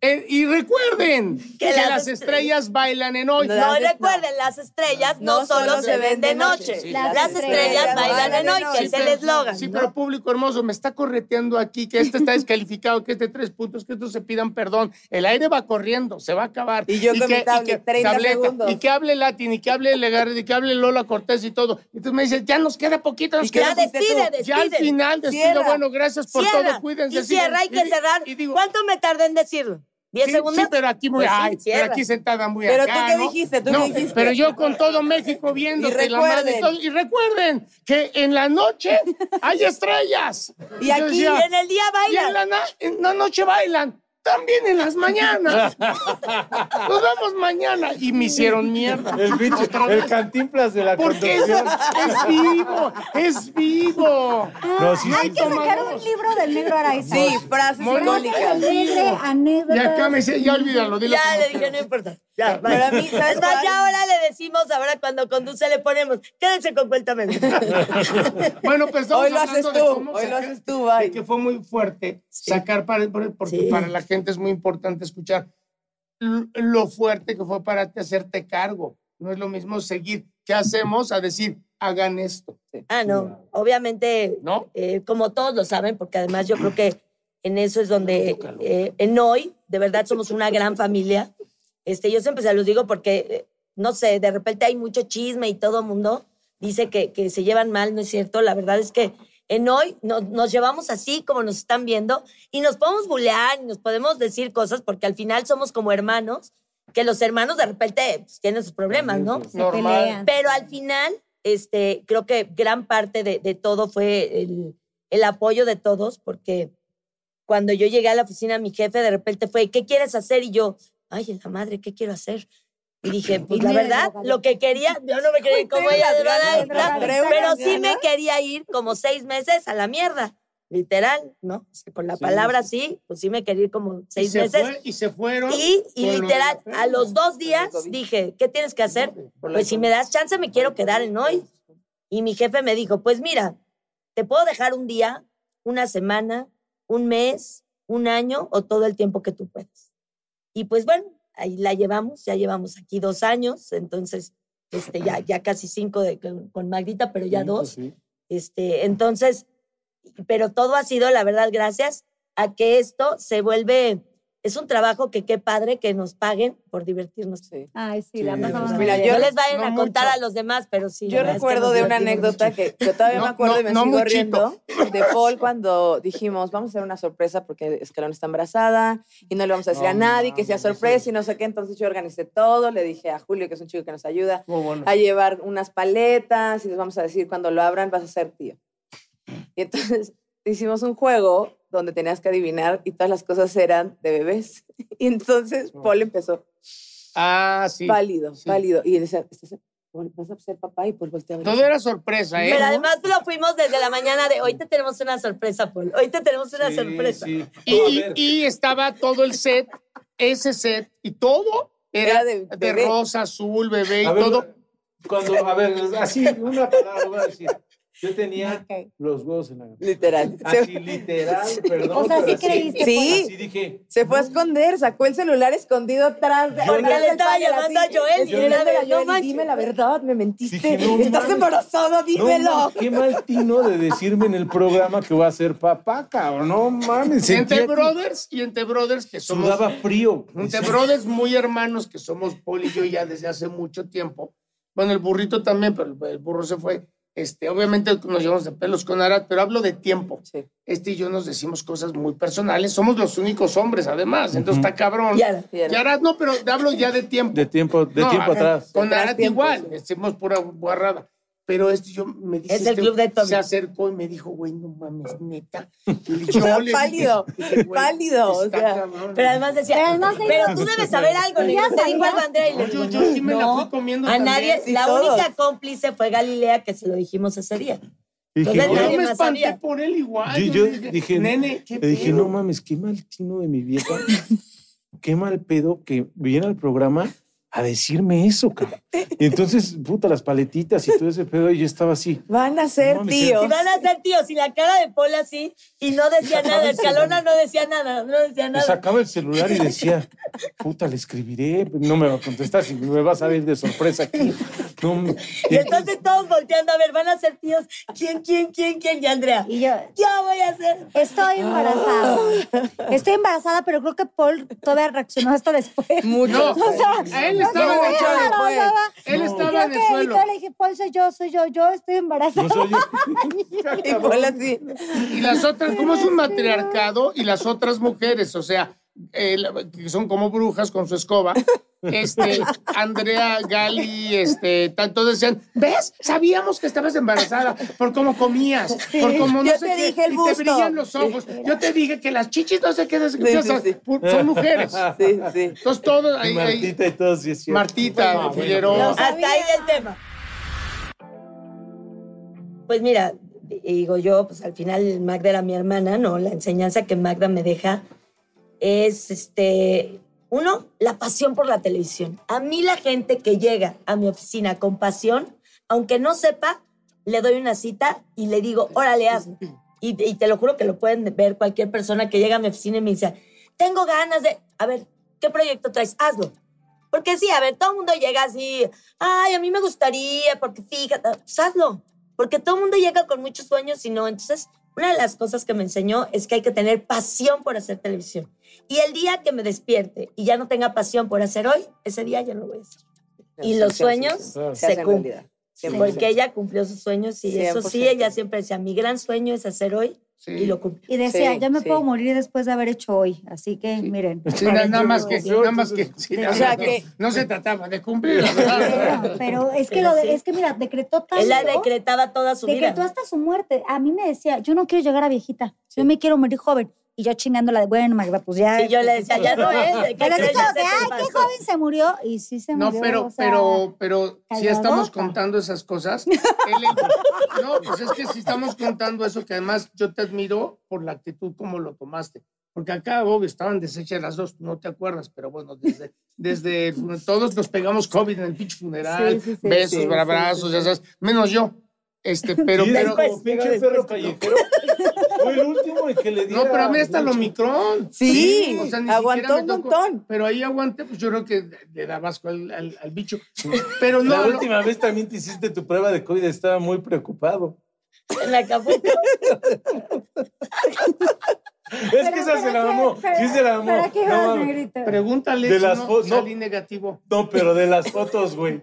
eh, y recuerden que, Que las las estrellas bailan en hoy. No, No, recuerden, las estrellas no, No solo se ven de noche. Sí, las, las estrellas, estrellas bailan en hoy, que es el eslogan. Sí, ¿no? pero público hermoso, me está correteando aquí, que este está descalificado, que este tres puntos, que estos se pidan perdón. El aire va corriendo, se va a acabar. Y yo con mi tablet, 30 segundos. Y que hable Latin, y que hable Legarreta, y que hable Lola Cortés y todo. Entonces me dice, ya nos queda poquito, nos ¿Y queda Ya despide. Ya al final despido, bueno, gracias por Cierra. todo, cuídense. Y cierra, hay que cerrar. y digo, ¿Cuánto me tardé en decirlo? ¿Diez sí, segundos? sí, pero aquí muy, Pues sí, ay, pero cierra. aquí sentada muy Pero acá, tú qué dijiste, tú no, qué dijiste. pero yo con todo México viendo Y la madre y recuerden. Y que en la noche hay estrellas. Y yo aquí, Y decía, en el día y en bailan. la, en la noche bailan. También en las mañanas. Nos vemos mañana. Y me hicieron mierda. El, pinche- el cantinflas de la Porque es, es vivo, es vivo. No, sí, Hay sí. que sacar un libro del negro Araiza. Sí, frases Muy icónicas. Alegre, anécdotas. Y acá me dice, ya olvídalo, dilo Ya le dije, no importa. Ya, Pero a bye. mí, ¿sabes Es más, ya ahora le decimos, ahora cuando conduce le ponemos, quédense con cuéntame. Bueno, pues estamos Hoy lo haces tú, cómo hoy lo sacar- haces tú, bye. que fue muy fuerte sacar para por- porque Sí. para la gente es muy importante escuchar lo fuerte que fue para ti hacerte cargo. No es lo mismo seguir qué hacemos a decir hagan esto, Ah, no. Obviamente, ¿no? eh, como todos lo saben, porque además yo creo que en eso es donde, eh, en hoy, de verdad somos una gran familia. Este, yo siempre se los digo porque, eh, no sé, de repente hay mucho chisme y todo el mundo dice que, que se llevan mal, ¿no es cierto? La verdad es que en hoy no- nos llevamos así como nos están viendo y nos podemos bulear y nos podemos decir cosas porque al final somos como hermanos, que los hermanos de repente pues, tienen sus problemas, ¿no? Normal. pelean. Pero al final, este, creo que gran parte de, de todo fue el, el apoyo de todos, porque cuando yo llegué a la oficina, mi jefe de repente fue, ¿qué quieres hacer? Y yo, ay, la madre, ¿qué quiero hacer? Y dije, pues la verdad, lo que quería, yo no me quería ir como ella de drogadicta. pero sí me quería ir como seis meses a la mierda, literal, ¿no? Con la palabra sí, pues sí me quería ir como seis se, meses. y se fueron. Y, literal, a los dos días dije, ¿qué tienes que hacer? Pues si me das chance, me quiero quedar en hoy. Y mi jefe me dijo, pues mira, te puedo dejar un día, una semana, un mes, un año o todo el tiempo que tú puedas. Y pues bueno, ahí la llevamos, ya llevamos aquí dos años, entonces este, ya, ya casi cinco de, con, Magdita, pero ya Sí, dos. sí. Este, entonces, pero todo ha sido, la verdad, gracias a que esto se vuelve, es un trabajo que qué padre que nos paguen por divertirnos. Sí. Ay, sí, la Sí. pasamos Mira, yo- no les vayan no a contar mucho. a los demás, pero sí. la Yo verdad es que recuerdo de una anécdota que, que todavía No, me acuerdo y me no sigo muchito. riendo de Paul cuando dijimos, vamos a hacer una sorpresa porque Escalón está embarazada y no le vamos a decir No a nadie que sea sorpresa sí. y no sé qué. Entonces yo organicé todo, le dije a Julio, que es un chico que nos ayuda, bueno. a llevar unas paletas y les vamos a decir, cuando lo abran vas a ser tío. Y entonces hicimos un juego donde tenías que adivinar y todas las cosas eran de bebés. Y entonces Paul empezó Ah, sí. pálido, sí. pálido. Y decía, "¿Estás- Paul, vas a ser papá y volteaba. y Todo decía, era sorpresa, ¿eh? Pero además lo fuimos desde la mañana de hoy te tenemos una sorpresa, Paul. Hoy te tenemos una Sí, sorpresa. sí. Y, estaba todo el set, ese set, y todo era, Era de rosa, azul, bebé y a ver, todo. Cuando, a ver, así, una palabra voy a decir. Yo tenía los huevos en la garganta. Literal. Así, literal, perdón. O sea, sí creíste. Sí. Así dije. Se fue a esconder, sacó el celular escondido atrás. de- Porque le estaba llamando así, a Joel y era de, a "No Joel, manches". Dime la verdad, me mentiste. Dije, no Estás embarazado, dímelo. qué mal tino de decirme en el programa que voy a ser papá, cabrón. No mames. Y entre Brothers, y entre Brothers, que somos. Sudaba frío. Entre Brothers muy hermanos, que somos Paul y yo ya desde hace mucho tiempo. Bueno, el burrito también, pero el burro se fue. Este, obviamente nos llevamos de pelos con Arad, pero hablo de tiempo. Sí. Este y yo nos decimos cosas muy personales. Somos los únicos hombres, además. Entonces está cabrón. Y Arad no, pero hablo ya de tiempo. De tiempo, de No, tiempo atrás. Con tiempo, igual, sí. decimos pura guarrada. Pero este yo me dice Es el este, club de Tommy. Se acercó y me dijo, güey, no mames, neta. Y yo le Pálido, dije, pálido, o sea. cabrón. pero además decía, Pero además pero dijo- tú debes saber algo. Le dijo sabía. algo a Andrea y le yo, digo, yo sí me la no. fui comiendo A también. nadie, Sí, la todos. única cómplice fue Galilea que se lo dijimos ese día. Dije, Yo me espanté sabía. por él igual. Yo- yo dije- nene, ¿qué Le dije, pedo?" no mames, qué mal tino de mi vieja. qué mal pedo que viene al programa a decirme eso, cabrón. Y entonces, puta, las paletitas y todo ese pedo, y yo estaba así. Van a ser No tíos. Y van a ser tíos. Y la cara de Paul así, y no decía nada. Escalona no decía nada, no decía Me nada. sacaba el celular y decía, puta, le escribiré, no me va a contestar, si me va a salir de sorpresa aquí. No, me- Y entonces todos volteando a ver, van a ser tíos. ¿Quién, quién, quién, quién? Y Andrea, Y yo, ya voy a ser. estoy embarazada. Estoy embarazada, pero creo que Paul todavía reaccionó hasta después. Mucho. No, O sea, a él estaba en el suelo. sea, Él estaba en el que- Y suelo. yo le dije, Paul, soy yo, soy yo, yo estoy embarazada. no soy yo. Y. Y las otras, como es un matriarcado, y las otras mujeres, o sea, eh, que son como brujas con su escoba, este, Andrea, Gali, este, tanto decían, ¿ves? Sabíamos que estabas embarazada por cómo comías, por cómo no Yo sé te qué, dije el y te brillan los ojos. Yo te dije que las chichis no Sí, o sea, sí. pu- son mujeres. Sí, sí. Entonces todos ahí, ahí- Martita y todo, sí es cierto. Martita, Bueno, Figueroa. Hasta ahí el tema. Pues mira, digo yo, pues al final Magda era mi hermana, ¿no? La enseñanza que Magda me deja es, este, uno, la pasión por la televisión. A mí la gente que llega a mi oficina con pasión, aunque no sepa, le doy una cita y le digo, órale, hazlo. Y, y te lo juro que lo pueden ver cualquier persona que llega a mi oficina y me dice, tengo ganas de, a ver, ¿qué proyecto traes? Hazlo. Porque sí, a ver, todo el mundo llega así, ay, a mí me gustaría, porque fíjate, pues hazlo. Porque todo el mundo llega con muchos sueños y no. Entonces, una de las cosas que me enseñó es que hay que tener pasión por hacer televisión. Y el día que me despierte y ya no tenga pasión por hacer hoy, ese día ya no lo voy a hacer. Y los sueños se cumplen. Porque ella cumplió sus sueños y eso sí, 100%. ella siempre decía, mi gran sueño es hacer hoy Sí. y lo cumple. Y decía, Sí, ya me sí. puedo morir después de haber hecho hoy. Así que, miren. Sí, nada, nada más que, nada más que, sí, O nada sea más que- no se trataba de cumplir, la Pero, verdad. pero es que Pero lo de- sí. es que mira, decretó tanto. Él la decretaba toda su vida. decretó hasta su muerte. A mí me decía, yo no quiero llegar a viejita, yo me quiero morir joven. Y yo chingándola de, bueno, Magda, pues ya. Sí, yo le decía, ya no es. ¿qué Pero así como que, ay, qué pasó". joven se murió. Y sí se No, murió. pero, o sea, pero, pero si estamos contando esas cosas. él- no, pues es que si estamos contando eso, que además yo te admiro por la actitud como lo tomaste. Porque acá, obvio, estaban deshechas las dos, no te acuerdas, pero bueno, desde, desde todos nos pegamos COVID en el pinche funeral, Sí, sí, sí, besos, abrazos, sí, ya sabes, menos yo. Este, pero, Sí, pero, como pinche después, perro ¿no? callejero. Fue el último en que le diera. no, pero a mí hasta el Omicron. Sí, o sea, ni aguantó un tocó. montón. Pero ahí aguanté, pues yo creo que le daba asco al, al, al bicho. Pero La no, no, última vez también te hiciste tu prueba de COVID, estaba muy preocupado. En Acapulco. Es que esa se la mamó. Sí se la mamó. ¿Para qué No, vas, negrito? pregúntale De si las no, no. salí negativo. No, pero de las fotos, güey.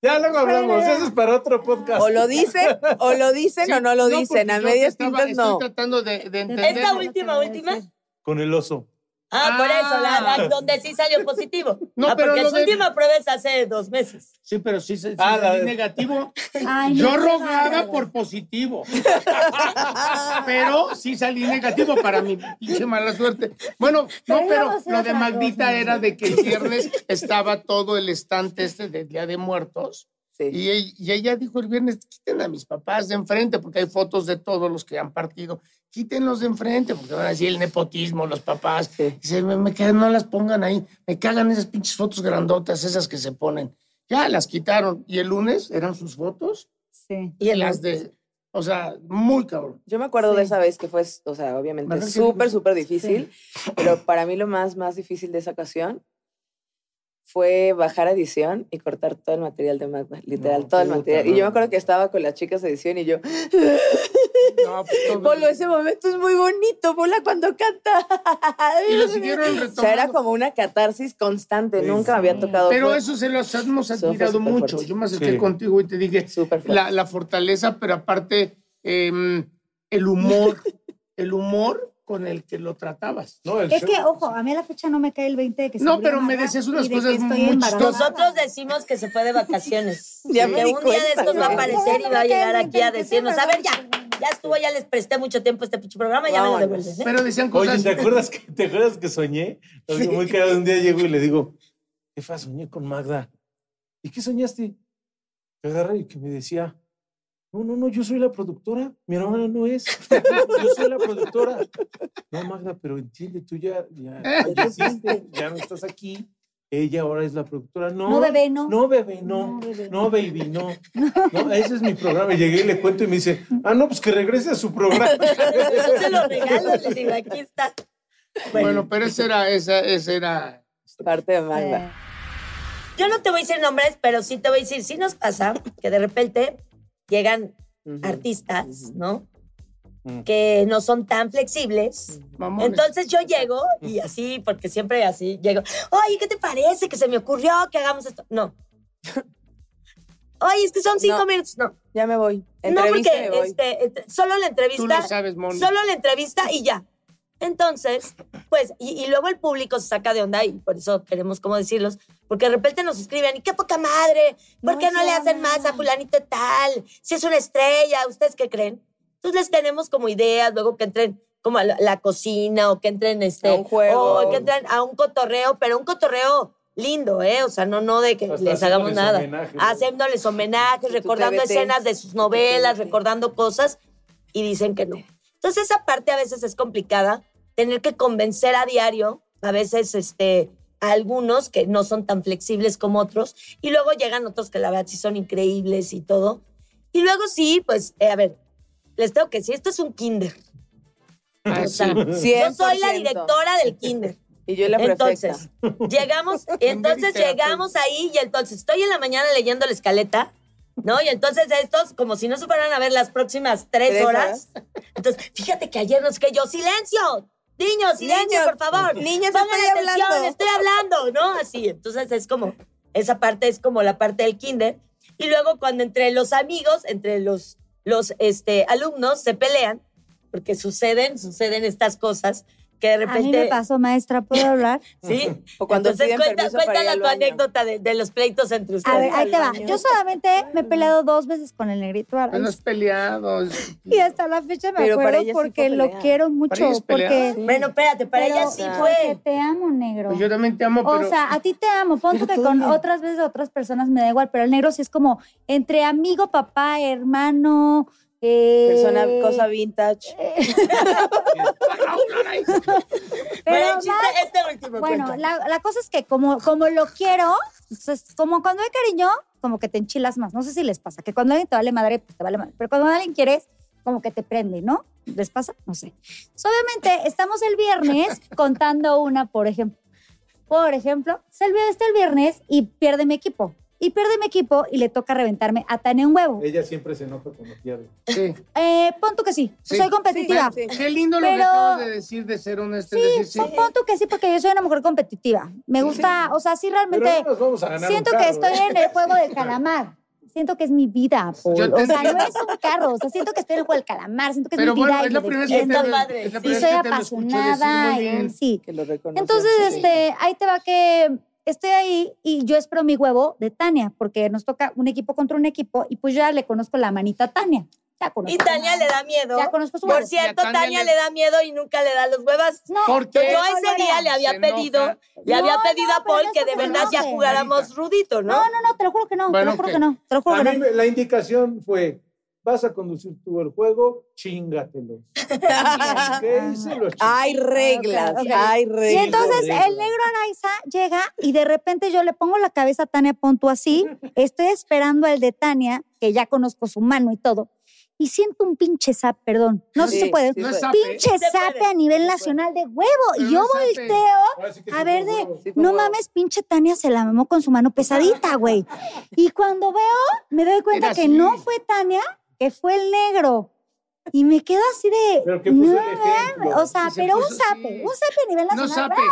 Ya luego hablamos, eso es para otro podcast. O lo dicen, o lo dicen Sí, o no lo dicen. A medias tintas no. Estoy tratando de, de entender. Esta última, última. Con el oso. Ah, por Ah. eso, la, la- donde sí salió positivo. No, ah, pero porque lo su de- última prueba es hace dos meses. Sí, pero sí, sí, sí Ah, la salí de- negativo. Ay, no, Yo qué rogaba bárbaro. por positivo. pero sí salí negativo para mi pinche mala suerte. Bueno, no, Pero pero íbamos a lo de otra Magdita cosa. era de que el viernes estaba todo el estante este del Día de Muertos. Sí. Y, y ella dijo el viernes, quiten a mis papás de enfrente, porque hay fotos de todos los que han partido. Quítenlos de enfrente, porque van a decir el nepotismo, los papás. Sí. Dice, me, me cagan, no las pongan ahí. Me cagan esas pinches fotos grandotas, esas que se ponen. Ya las quitaron. Y el lunes eran sus fotos Sí. Y el las de, o sea, muy cabrón. Yo me acuerdo de esa vez que fue, o sea, obviamente ¿Verdad que súper, súper difícil, pero para mí lo más, más difícil de esa ocasión fue bajar edición y cortar todo el material de Magda, literal, No, todo el material. Y yo me acuerdo que estaba con las chicas de edición y yo, No, pues, todo- Polo, ese momento es muy bonito, Pola cuando canta. Y lo siguieron O sea, era retomando. como una catarsis constante, Sí, nunca me había tocado. Pero eso se los hemos admirado mucho. fuerte. Yo me acerqué Sí. contigo y te dije la, la fortaleza, pero aparte em, el humor, el humor con el que lo tratabas. No, el Es show. que, ojo, a mí a la fecha no me cae el 20 de que se No, pero me decías unas de cosas muy. Nosotros decimos que se fue de vacaciones. Ya que me di un día de estos va a aparecer y va a llegar aquí a decirnos, a ver, ya, ya estuvo, ya les presté mucho tiempo este pinche programa, ya me lo Vámonos. devuelven. ¿eh? Pero decían cosas. Oye, ¿te acuerdas que, ¿te acuerdas que soñé? Así muy cagado, un día llego y le digo, jefa, soñé con Magda. ¿Y qué soñaste? Me agarré y que me decía, no, no, no, yo soy la productora, mi hermana no es. Yo soy la productora. No, Magda, pero entiende, tú ya, ya falleciste, ya no estás aquí. Ella ahora es la productora. No, No, bebé, no. No, bebé, no. No, bebé. No, baby, no. No, ese es mi programa. Y llegué y le cuento y me dice, ah, no, pues que regrese a su programa. Yo se lo regalo, les digo, aquí está. Bueno, pero esa era, esa, esa era. Parte de Magda. Yo no te voy a decir nombres, pero sí te voy a decir, sí nos pasa que de repente llegan artistas, ¿no? Mm. Que no son tan flexibles. Mamones. Entonces yo llego y así, porque siempre así llego, oye, ¿qué te parece? Que se me ocurrió que hagamos esto. No. Oye, es que son cinco No. minutos. No. Ya me voy. No, Entrevista porque me voy. este, solo la Tú entrevista, lo sabes, Moni. solo la entrevista y ya. Entonces, pues, y, y luego el público se saca de onda y por eso queremos como decirlos, porque de repente nos escriben, y qué poca madre, ¿por No qué no le hacen más a fulanito tal? Si es una estrella, ¿ustedes qué creen? Entonces les tenemos como ideas, luego que entren como a la, la cocina o que entren este, A un juego. o que entren a un cotorreo, pero un cotorreo lindo, ¿eh? O sea, no, no de que Hasta les hagamos nada. homenaje, ¿no? Haciéndoles homenajes, recordando escenas de sus novelas, recordando cosas y dicen que no. Entonces esa parte a veces es complicada, tener que convencer a diario, a veces este, a algunos que no son tan flexibles como otros, y luego llegan otros que la verdad sí son increíbles y todo. Y luego sí, pues, eh, a ver, les tengo que decir, esto es un kinder. Ah, O sea, sí. yo soy la 100%. directora del kinder. Y yo la prefecta. Entonces, llegamos, entonces llegamos ahí y entonces estoy en la mañana leyendo la escaleta, ¿no? Y entonces estos, como si no se fueran a ver las próximas tres, Tres horas. Entonces, fíjate que ayer nos que yo, silencio, niños, silencio, Niños, por favor. niños, Pongan estoy atención, hablando. estoy hablando, ¿no? Así, entonces es como, esa parte es como la parte del kinder. Y luego cuando entre los amigos, entre los, los este, alumnos se pelean, porque suceden, suceden estas cosas que de A mí repente... me pasó, maestra, ¿puedo hablar? Sí. O cuando Entonces cuenta, cuéntala al tu baño. anécdota de, de los pleitos entre ustedes. A ver, ahí te va. Yo solamente me he peleado dos veces con el negrito No Araiz. has peleado. es- Y hasta la fecha me Pero acuerdo sí porque lo quiero mucho. Bueno, espérate, para pero ella sí porque fue. te amo, negro. Pues yo también te amo, pero. O sea, a ti te amo. Pon tú Pero que con otras veces otras personas me da igual, pero el negro sí es como entre amigo, papá, hermano, Eh, Persona, cosa vintage. Bueno, pero el chiste, más- último Bueno, la, la cosa es que como, como lo quiero, entonces, como cuando hay cariño, como que te enchilas más. No sé si les pasa, que cuando alguien te vale madre, pues te vale madre. Pero cuando alguien quieres, como que te prende, ¿no? ¿Les pasa? No sé. Obviamente, estamos el viernes contando una, por ejemplo. Por ejemplo, se olvidó este el viernes y pierde mi equipo. Y pierde mi equipo y le toca reventarme a Tania un huevo. Ella siempre se enoja cuando pierde. Sí. Eh, pon tú que sí, Sí. soy competitiva. Sí, Qué lindo lo que acabas de decir de ser honesto. Sí, decir, pon, pon tú que sí, porque yo soy una mujer competitiva. Me gusta, o sea, sí realmente no nos vamos a ganar siento un que estoy ¿eh? en el juego del calamar. Siento que es mi vida, Paul. Yo te O sea, no es un carro. O sea, siento que estoy en el juego del calamar. Siento que es Pero mi vida bueno, y es la me primera vez que te, defiendo. Está padre. es la Y soy decir apasionada. y- sí. Que lo reconoce. Entonces, Sí. este, ahí te va que estoy ahí y yo espero mi huevo de Tania, porque nos toca un equipo contra un equipo y pues ya le conozco la manita a Tania. Ya conozco. Y Tania le da miedo. Ya conozco su Por cierto, Tania Tania le- le da miedo y nunca le da los huevas. No, ¿Por qué? Yo no, ese no, día no. le había Se enoja. pedido, le No, había no, pedido a Paul no que de verdad ya jugáramos rudito, ¿no? No, no, no, te lo juro que no. te lo juro que no. Te lo juro A que no. mí me- la indicación fue, vas a conducir tú el juego, chingatelos. ¿Qué hice? Los Hay reglas, hay Y reglas. entonces regla. el negro Araiza llega y de repente yo le pongo la cabeza a Tania Ponto así, estoy esperando al de Tania, que ya conozco su mano y todo, y siento un pinche zap, perdón, no sé si Sí, se puede, sí pinche zape a nivel nacional de huevo, Pero y yo volteo a ver de, no mames, pinche Tania se la mamó con su mano pesadita, güey. Y cuando veo, me doy cuenta Era que así. no fue Tania, que fue el negro. Y me quedo así de. Pero que puso no, el ejemplo. o sea, se pero un así. un zape a nivel No nacional. sape,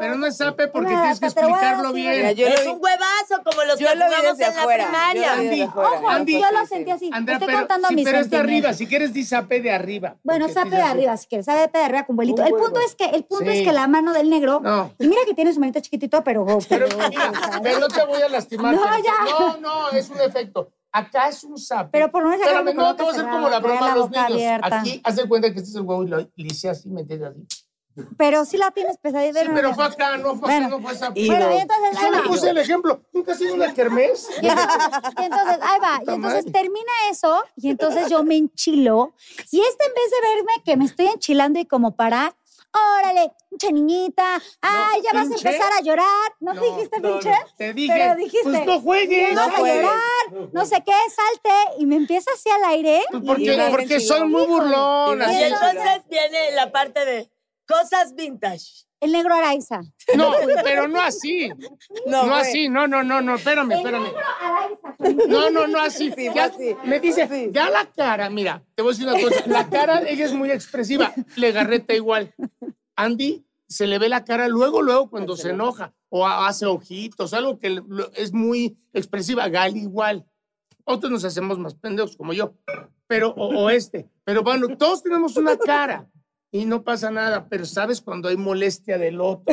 pero no es sape porque tienes que explicarlo bien. Mira, yo es vi- un huevazo como los yo que lo jugamos en la afuera, primaria. yo lo vi Andy. Ojo, Andy. yo lo sentí así. Andrea, Estoy pero, contando sí, mis pero es de arriba. Si quieres, di sape de arriba. Bueno, sape de arriba, si quieres, sape de arriba con vuelito. El punto es que, el punto Sí. es que la mano del negro, No. y mira que tiene su manito chiquitito, pero, Pero, pero, no te voy a lastimar. No, ya. no, no, es un efecto. Acá es un sape. Pero por no sacarme Espérame, no, te voy a hacer como la broma a los niños. abierta. Aquí, haz de cuenta que este es el huevo y lo le hice así, me entiendes así. pero sí la tienes pesadita. Sí, pero fue acá, no fue Bueno. así, no fue. Y- Bueno, y entonces, Yo le puse el ejemplo. ¿Nunca has sido una kermés? Y entonces, y entonces, ahí va. Y entonces madre. termina eso y entonces yo me enchilo. Y este en vez de verme que me estoy enchilando y como parar, órale, pinche niñita, ay, ya vas a pinche. empezar a llorar. ¿No, No, dijiste no, pinche? no. Te dije, Pero dijiste, pues no juegues. vas No a juegues. llorar, no sé qué, salte. Y me empieza así al aire. Pues Y porque, una porque enchiló. soy muy burlón. Y entonces viene la parte de cosas vintage. El negro Araiza. No, pero no así. No, No así, no, no, no, no, espérame, espérame. Araiza. No, no, no así. Sí, Ya- así. Me dice, Sí. ya la cara, mira, te voy a decir una cosa. La cara, ella es muy expresiva. Le garreta igual. Andy se le ve la cara luego, luego cuando se enoja o ha- hace ojitos, algo que es muy expresiva. Gali igual. Otros nos hacemos más pendejos como yo, pero o, o este. Pero bueno, todos tenemos una cara y no pasa nada. Pero sabes cuando hay molestia del otro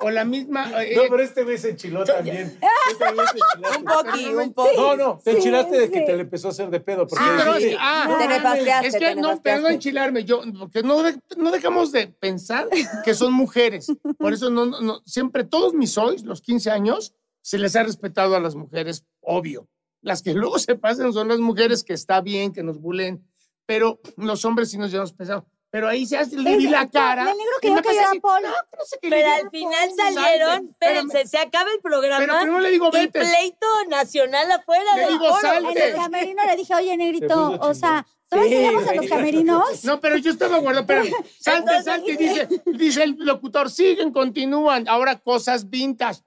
o la misma. eh, No, pero este güey se enchiló también. Este güey se enchilaste. Un poqui, un poqui. No, no, te Sí, enchilaste de sí. que te le empezó a hacer de pedo. Porque Sí, pero dijiste, ah, Te nefasteaste, es que te no, pero no enchilarme, yo, porque no, de- no dejamos de pensar que son mujeres. Por eso no, no- no- siempre, todos mis hoy, los 15 años, se les ha respetado a las mujeres, obvio. Las que luego se pasan son las mujeres que está bien, que nos bulen, pero los hombres sí nos llevamos pesado. Pero ahí se hace, le vi la cara. El negro y que que era Paul. no, no sé Pero al final salieron, espérense, se acaba el programa. Pero primero le digo, y vete. pleito nacional afuera Le digo, salte. En el camerino le dije, oye, negrito, o sea, todos Sí, íbamos a los camerinos. No, pero yo estaba guardado, pero salte, salte, dice, dice el locutor, siguen, continúan, ahora cosas vintage.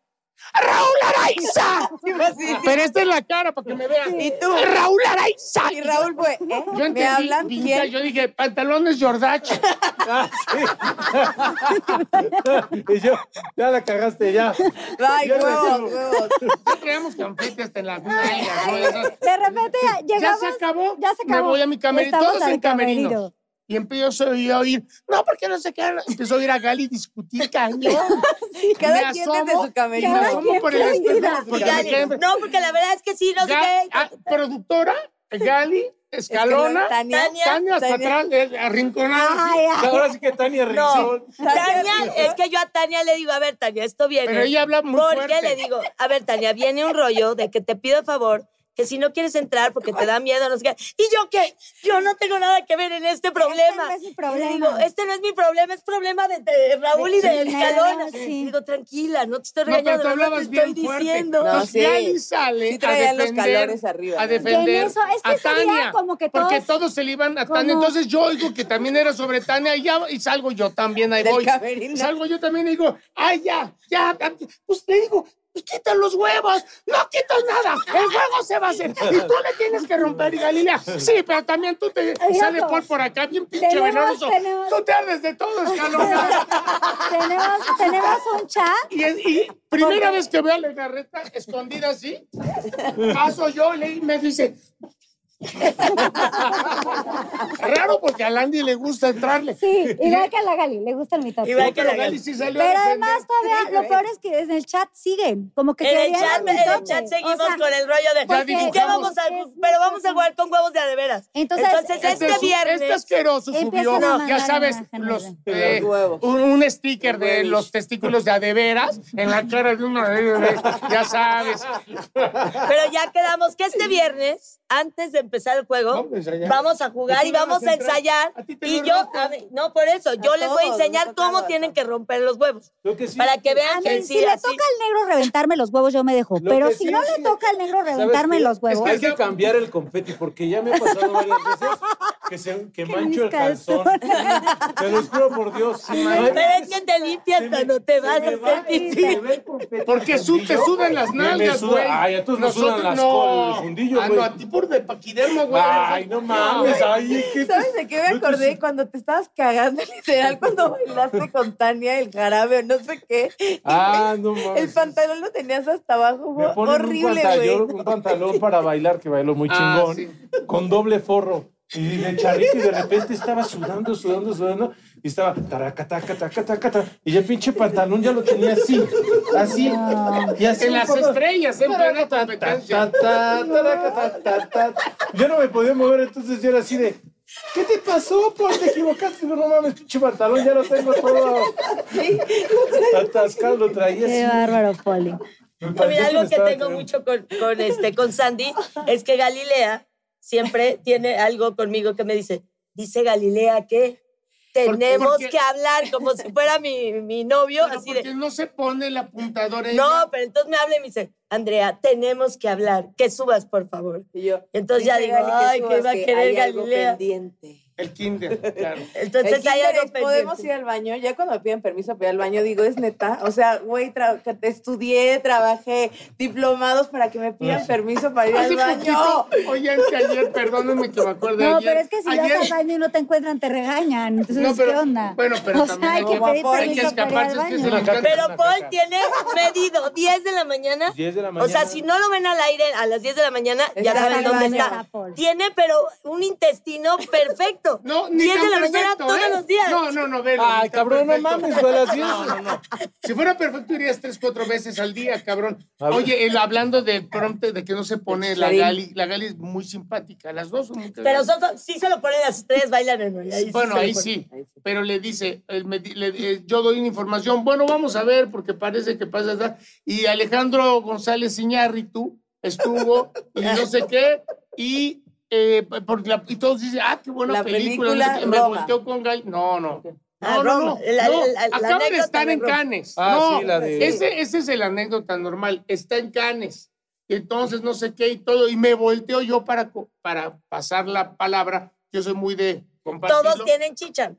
¡Raúl Araiza! Pero esta es la cara para que me vean. ¿Y tú? ¡Raúl Araiza! Y Raúl fue, ¿eh? Yo ¿Me entendí, hablan? vintage, ¿Quién? yo dije, pantalones Jordache. Ah, sí. y yo, ya la cagaste, ya. Ay, Yo huevos, huevos. Ya traíamos confeti hasta en las nalgas, ¿no? Eso. De repente Ya llegamos. se acabó. ya se Me acabó. voy a mi camerino, todos en camerinos. camerino. Y empiezo a oír, no, porque no sé qué. Empezó a oír a Gali discutir cañón. Cada Me quien desde asomo, su camerino. Me Cada asomo por el espejo, porque me Gali, no, porque la verdad es que sí, no sé qué. ah, productora, Gali, Escalona, Tania. Tania. Tania hasta Tania. atrás, arrinconada. Ay, ay. Ahora sí que Tania Rizón. Tania, es que yo a Tania le digo, a ver, Tania, esto viene. Pero ella habla muy Porque fuerte. le digo, a ver, Tania, viene un rollo de que te pido el favor que si no quieres entrar porque te da miedo, no sé qué. ¿Y yo qué? Yo no tengo nada que ver en este problema. no es mi Y problema. digo, este no es mi problema, es problema de, de Raúl y de Escalona. sí. Digo, tranquila, no te estoy No, pero regañando, tú no te hablabas estoy bien fuerte. diciendo. No. Lali sale Sí a los defender, calores arriba, a ¿no? defender Que en eso, es que a ese día Tania, como que porque todos- todos se le iban a como- Tania. Entonces yo oigo que también era sobre Tania y, ya, y salgo yo también, ahí Del voy. camerino. Salgo yo también y digo, ay, ya, ya, ya". pues le digo, quitan los huevos, no quitas nada, el juego se va a hacer y tú le tienes que romper y Galilea. Sí, pero también tú te Ay, sale loco. por por acá bien pinche venenoso. tenemos- Tú te ardes de todo, escalona. tenemos, tenemos un chat. Y, y primera vez que veo a Legarreta escondida así, paso yo y me dice. Raro porque a Landy le gusta entrarle. Sí, igual que a la Gali, le gusta el mitote. Igual que Pero la Gali sí salió a Pero además todavía lo peor es que en el chat siguen, como que En el querían chat, el en el chat seguimos O sea, con el rollo de. ¿Y qué vamos a.? Pero vamos a jugar con huevos de a de veras. Entonces, este, este viernes. este asqueroso subió, a ya sabes, los, eh, Los huevos. un, un sticker de los testículos de adeveras en la cara de uno de ellos, ya sabes. Pero ya quedamos que este viernes, antes de empezar el juego, Vamos a ensayar. vamos a jugar y ¿Tú le vas vamos a ensayar. A Y yo, a no por eso, yo les voy a enseñar cómo tienen que romper los huevos. Lo que sí. Para que vean mí, que si sí, le así. toca al negro reventarme los huevos, yo me dejo. Lo Pero si sí no le toca al negro ¿Sabes reventarme los huevos. Hay que cambiar el confeti porque ya me ha pasado varias veces que, se, que mancho el calzón. Te lo juro por Dios. Pero es que te limpias cuando te vas a hacer Porque te sudan las nalgas, güey. Ay, a todos nos sudan las col- el fundillo, Ah, güey. a ti por de paquidermo, güey. Ay, no mames. Ay, ¿qué ¿Sabes de qué me no te- acordé? Cuando te estabas cagando, literal, cuando bailaste con Tania el jarabe o no sé qué. Ah, no mames. El pantalón lo tenías hasta abajo. Me ponen horrible, un güey. un pantalón para bailar que bailó muy Ah, chingón, sí. con doble forro. Y de charrito y de repente estaba sudando, sudando, sudando. Y estaba taraca, taca, taca, taca, taca, Y ya el pinche pantalón ya lo tenía así, así. Y así. En las estrellas, en plena competencia. Yo no me podía mover, entonces yo era así de. ¿Qué te pasó, Paul? Te equivocaste. No mames, pinche pantalón, ya lo tengo todo atascado, lo traía Qué así. bárbaro, Poli. Mira, algo que tengo cagando. mucho con, con, este, con Sandy es que Galilea siempre tiene algo conmigo que me dice, dice Galilea que tenemos porque- que hablar como si fuera mi, mi novio, Pero así porque de... no se pone el apuntador ella. No, pero entonces me habla y me dice, Andrea, tenemos que hablar, que subas, por favor. Y yo, Entonces ya digo, ay, que va a querer Galilea. pendiente. El kinder, claro. Entonces El hay kinder algo es, podemos ir al baño. Ya cuando me piden permiso para ir al baño, digo, es neta. O sea, güey, tra- estudié, trabajé diplomados para que me pidan permiso para ir al baño. poquito, oye, que ayer, perdónenme que me acuerde No, ayer. pero es que si ayer, vas al baño y no te encuentran, te regañan. Entonces, No, pero- ¿qué onda? bueno, pero o sea, también hay que pedir hay que escaparse, es que baño. se le. Pero Paul tiene medido 10 de la mañana. 10 de la O mañana. sea, si no lo ven al aire a las 10 de la mañana, ya saben dónde está. Tiene, pero un intestino perfecto. No, ni 10 de tan la mañana perfecto, todos ¿eh? los días. No, no, no, velo. Ay, cabrón, no mames, a las 10. No, no, no. Si fuera perfecto, irías tres, cuatro veces al día, cabrón. Oye, el, hablando del prompte de que no se pone la. Gali, la Gali es muy simpática, las dos son muy Pero son, son- sí se lo ponen las tres, bailan en el ahí Bueno, ahí sí, Ahí sí. pero le dice, él me di- le- eh, yo doy una información, bueno, vamos a ver, porque parece que pasa, y Alejandro González Iñárritu estuvo, y no sé qué, y, eh, porque la- y todos dicen, ah, qué buena La película, no sé película qué, me volteó con Gal, no, no. Ah, No, no, Roma. no, La- no, la- la acaba de anécdota estar en. Canes. Ah, no, sí, la de- ese, ese es la anécdota normal, está en Canes. Entonces, no sé qué y todo, y me volteo yo para, para pasar la palabra, yo soy muy de compartirlo. Todos tienen chicha.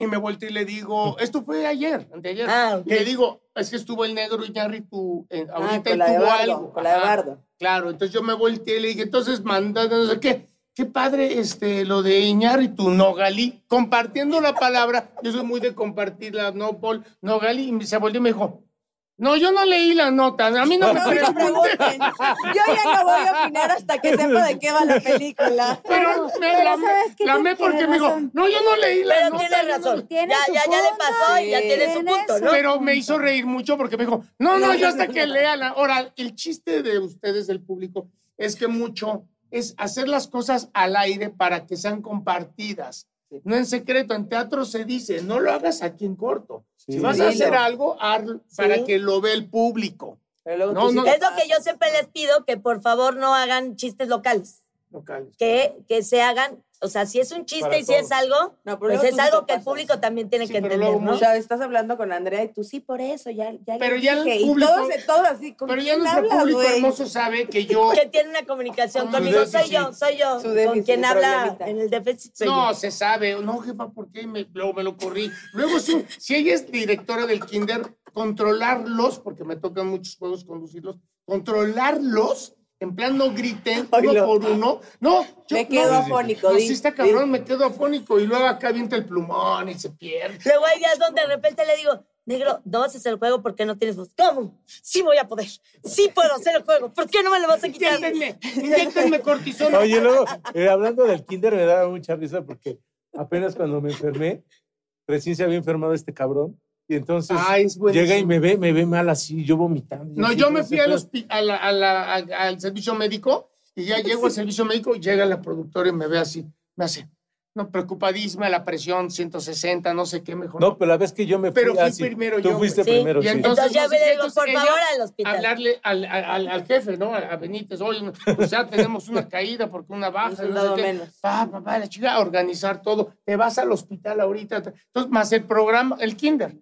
Y me volteo y le digo, esto fue ayer, anteayer. Ah, ok. Y le digo, es que estuvo el negro Iñárritu, en, Ah, ahorita con la de tuvo Bardo, algo. con la de Bardo. Claro, entonces yo me volteé y le dije, entonces manda, no sé qué. Qué padre este, lo de Iñárritu, Nogalí, compartiendo la palabra. Yo soy muy de compartirla, no, Paul, Nogalí. Y se volvió y me dijo, no, yo no leí la nota, a mí no me No me pregunten. pregunten. Yo ya no voy a opinar hasta que sepa de qué va la película. Pero me pero la, ¿sabes qué? la porque me dijo, razón. no, yo no leí la Pero nota. tiene no razón. Tiene Ya, ya, ya le pasó y ya tiene su punto, su- ¿no? Pero me hizo reír mucho porque me dijo, no, no, yo hasta que lea la... Ahora, el chiste de ustedes, del público, es que mucho es hacer las cosas al aire para que sean compartidas. No en secreto, en teatro se dice, no lo hagas aquí en corto. Si vas a hacer algo, hazlo para que lo vea el público. No, no. Es lo que yo siempre les pido, que por favor no hagan chistes locales. Locales. Que, que se hagan, o sea, si es un chiste Para y si es todos. algo, No, pues es algo que el público también tiene Sí, que entender, luego ¿no? O sea, estás hablando con Andrea y tú sí por eso, ya, ya le Pero ya el dije. Y público- todos, todos así, ¿con Pero ya nuestro público hermoso sabe que yo. Que tiene una comunicación conmigo, soy déficit. yo, soy yo. Su Con déficit, quien habla en el déficit soy No, yo. se sabe. No, jefa, ¿por qué? Me, luego me lo corrí. Luego, si, si ella es directora del kinder, controlarlos, porque me tocan muchos juegos conducirlos, controlarlos, en plan no griten uno por uno. No, yo Me quedo no, afónico. no, di- sí está cabrón, me quedo afónico. Y luego acá avienta el plumón y se pierde. Luego hay días donde de repente le digo, negro, no haces el juego porque no tienes voz. ¿Cómo? Sí voy a poder. Sí puedo hacer el juego. ¿Por qué no me lo vas a quitar? Inyéctenme, inyéctenme cortisona. Oye, luego, eh, hablando del kinder, me daba mucha risa porque apenas cuando me enfermé, recién se había enfermado este cabrón. Y entonces buenísimo. llega y me ve, me ve mal así, yo vomitando. No, así, yo me fui al, a la- a la- a- al servicio médico y ya llego al servicio médico y llega la productora y me ve así, me hace, no, preocupadísima, la presión 160, no sé qué, mejor. No, pero la vez que yo me fui Pero fui así, primero tú yo, fuiste. Sí. primero, Y sí. entonces- Entonces qué, digo, entonces por favor, al hospital. hablarle al, al- al jefe, ¿no? A Benítez, oye, pues ya tenemos una caída porque una baja, Un no sé qué. menos. Pa, papá, la chica, organizar todo. Te vas al hospital ahorita. Entonces, más el programa, el kinder.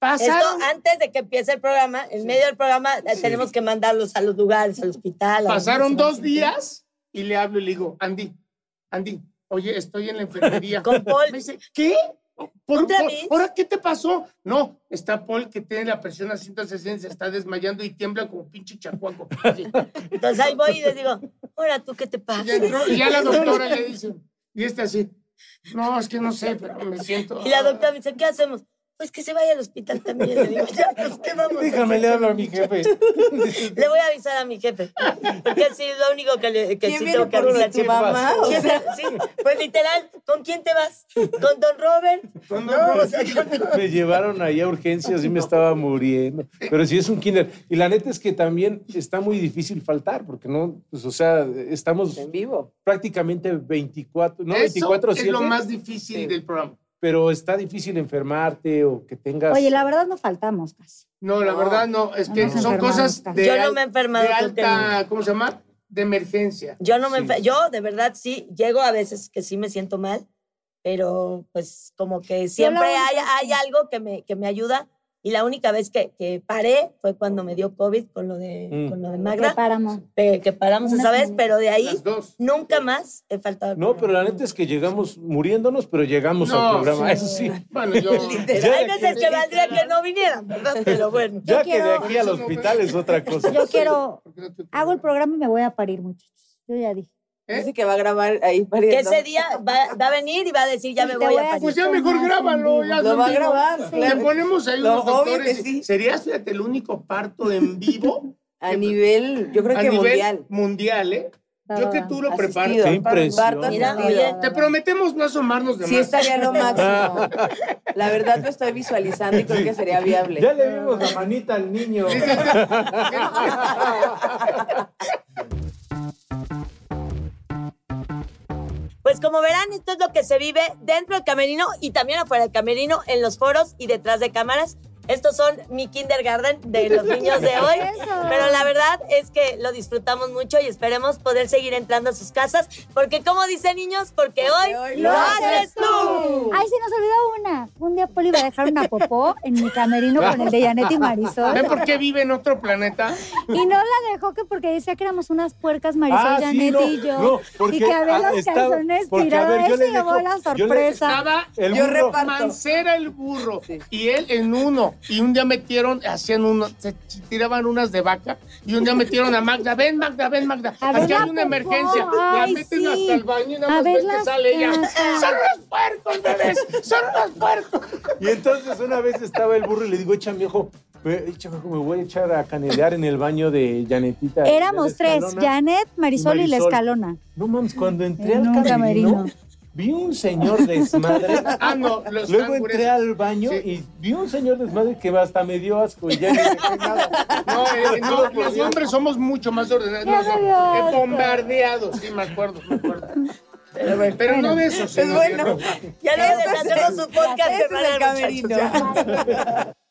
Esto Pasaron, antes de que empiece el programa, en medio del programa, eh, tenemos que mandarlos a los lugares, al hospital. pasaron dos días y le hablo y le digo, Andy, Andy, oye, estoy en la enfermería. Con Paul. Me dice, ¿qué? ¿Por, ¿Otra por- vez? ¿Ahora qué te pasó? No, está Paul que tiene la presión a 160, se está desmayando y tiembla como pinche chacuaco. Entonces ahí voy y les digo, ahora tú qué te pasa. Ya entró, y ya la doctora le dice, y este así, no, es que no sé, pero me siento... Y la doctora me dice, ¿qué hacemos? Pues que se vaya al hospital también. Le digo, ya, pues, ¿qué vamos a Déjame le hablo a mi jefe. Le voy a avisar a mi jefe. Porque sí, es lo único que, le, que ¿Quién sí tengo que avisar. tu mamá? O ¿Quién sea, va- sí, pues literal, ¿con quién te vas? ¿Con don Robert? Con no, don Robert. o sea, con- Me llevaron ahí a urgencias y me estaba muriendo. Pero sí es un kinder. Y la neta es que también está muy difícil faltar, porque no, pues, o sea, estamos en vivo. prácticamente 24, no Eso 24 es lo 7, más difícil Sí. del programa. Pero está difícil enfermarte o que tengas... Oye, la verdad no faltamos casi. No, la No. verdad no, es No que son cosas casi. de, Yo no me he enfermado, de alta, ¿cómo se llama? De emergencia. Yo no me Sí. yo de verdad sí llego a veces que sí me siento mal, pero pues como que siempre hay, hay algo que me, que me ayuda y la única vez que, que paré fue cuando me dio COVID con lo de, Mm. con lo de Que Magda, paramos. eh, que paramos esa vez, pero de ahí nunca más he faltado. al No, pero la neta es que llegamos muriéndonos, pero llegamos No, al programa. sí. Eso sí. Bueno, yo... Literal. Hay veces que valdría que no vinieran, ¿verdad? Pero bueno. Ya Yo que de aquí al hospital es otra cosa. Yo quiero, ¿Por qué no te- hago el programa y me voy a parir, muchachos. Yo ya dije. ¿Eh? Dice que va a grabar ahí Que pariendo. ese día va, va a venir y va a decir, ya me voy voy a parir. Pues ya mejor grábalo. Ya Lo va a grabar. Le claro. ponemos ahí Lo unos que sí. Serías, fíjate, el único parto en vivo A nivel, yo creo a que nivel mundial. mundial, ¿eh? Yo que tú lo preparas. Qué impresión. Mira, oye, Te prometemos no asomarnos de Sí más. estaría lo máximo. La verdad lo estoy visualizando y creo que sería viable. Ya le vimos la manita al niño. Pues como verán, esto es lo que se vive dentro del camerino y también afuera del camerino, en los foros y detrás de cámaras. Estos son mi kindergarten de los niños de hoy. Eso. Pero la verdad es que lo disfrutamos mucho y esperemos poder seguir entrando a sus casas. Porque como dicen niños, porque hoy hoy lo haces tú. Ay, se nos olvidó una. Un día Poli iba a dejar una popó en mi camerino con el de Janet y Marisol. ¿Ven por qué vive en otro planeta? Y no la dejó que porque decía que éramos unas puercas Marisol, Ah, sí, Janet no, y yo. no, porque, y que había ah, los estaba- calzones tirados. le llevó la yo le- sorpresa. Estaba El Yo burro. reparto. Mancera el burro. Sí. Y él en uno. Y un día metieron, hacían uno, se tiraban unas de vaca. Y un día metieron a Magda. Ven, Magda, ven, Magda. A Aquí hay una emergencia. La meten sí. hasta el baño y nada más ven que sale ella. ¡Son los puercos, bebés! ¡Son los puercos! Y entonces una vez estaba el burro y le digo, me, échame ojo, me voy a echar a canelear en el baño de Janetita. Éramos de tres, Escalona". Janet, Marisol y, la escalona. No mames, cuando entré En al un camerino, camerino. Vi un señor desmadre. Ah, no, los Luego cangures. entré al baño Sí. y vi un señor desmadre que hasta me dio asco y ya no nada. No, eh, no, los hombres somos mucho más ordenados. No, no, bombardeados, sí, me acuerdo, me acuerdo. Pero, bueno, pero no de eso, sino bueno. de- Ya no les hacemos su podcast Este es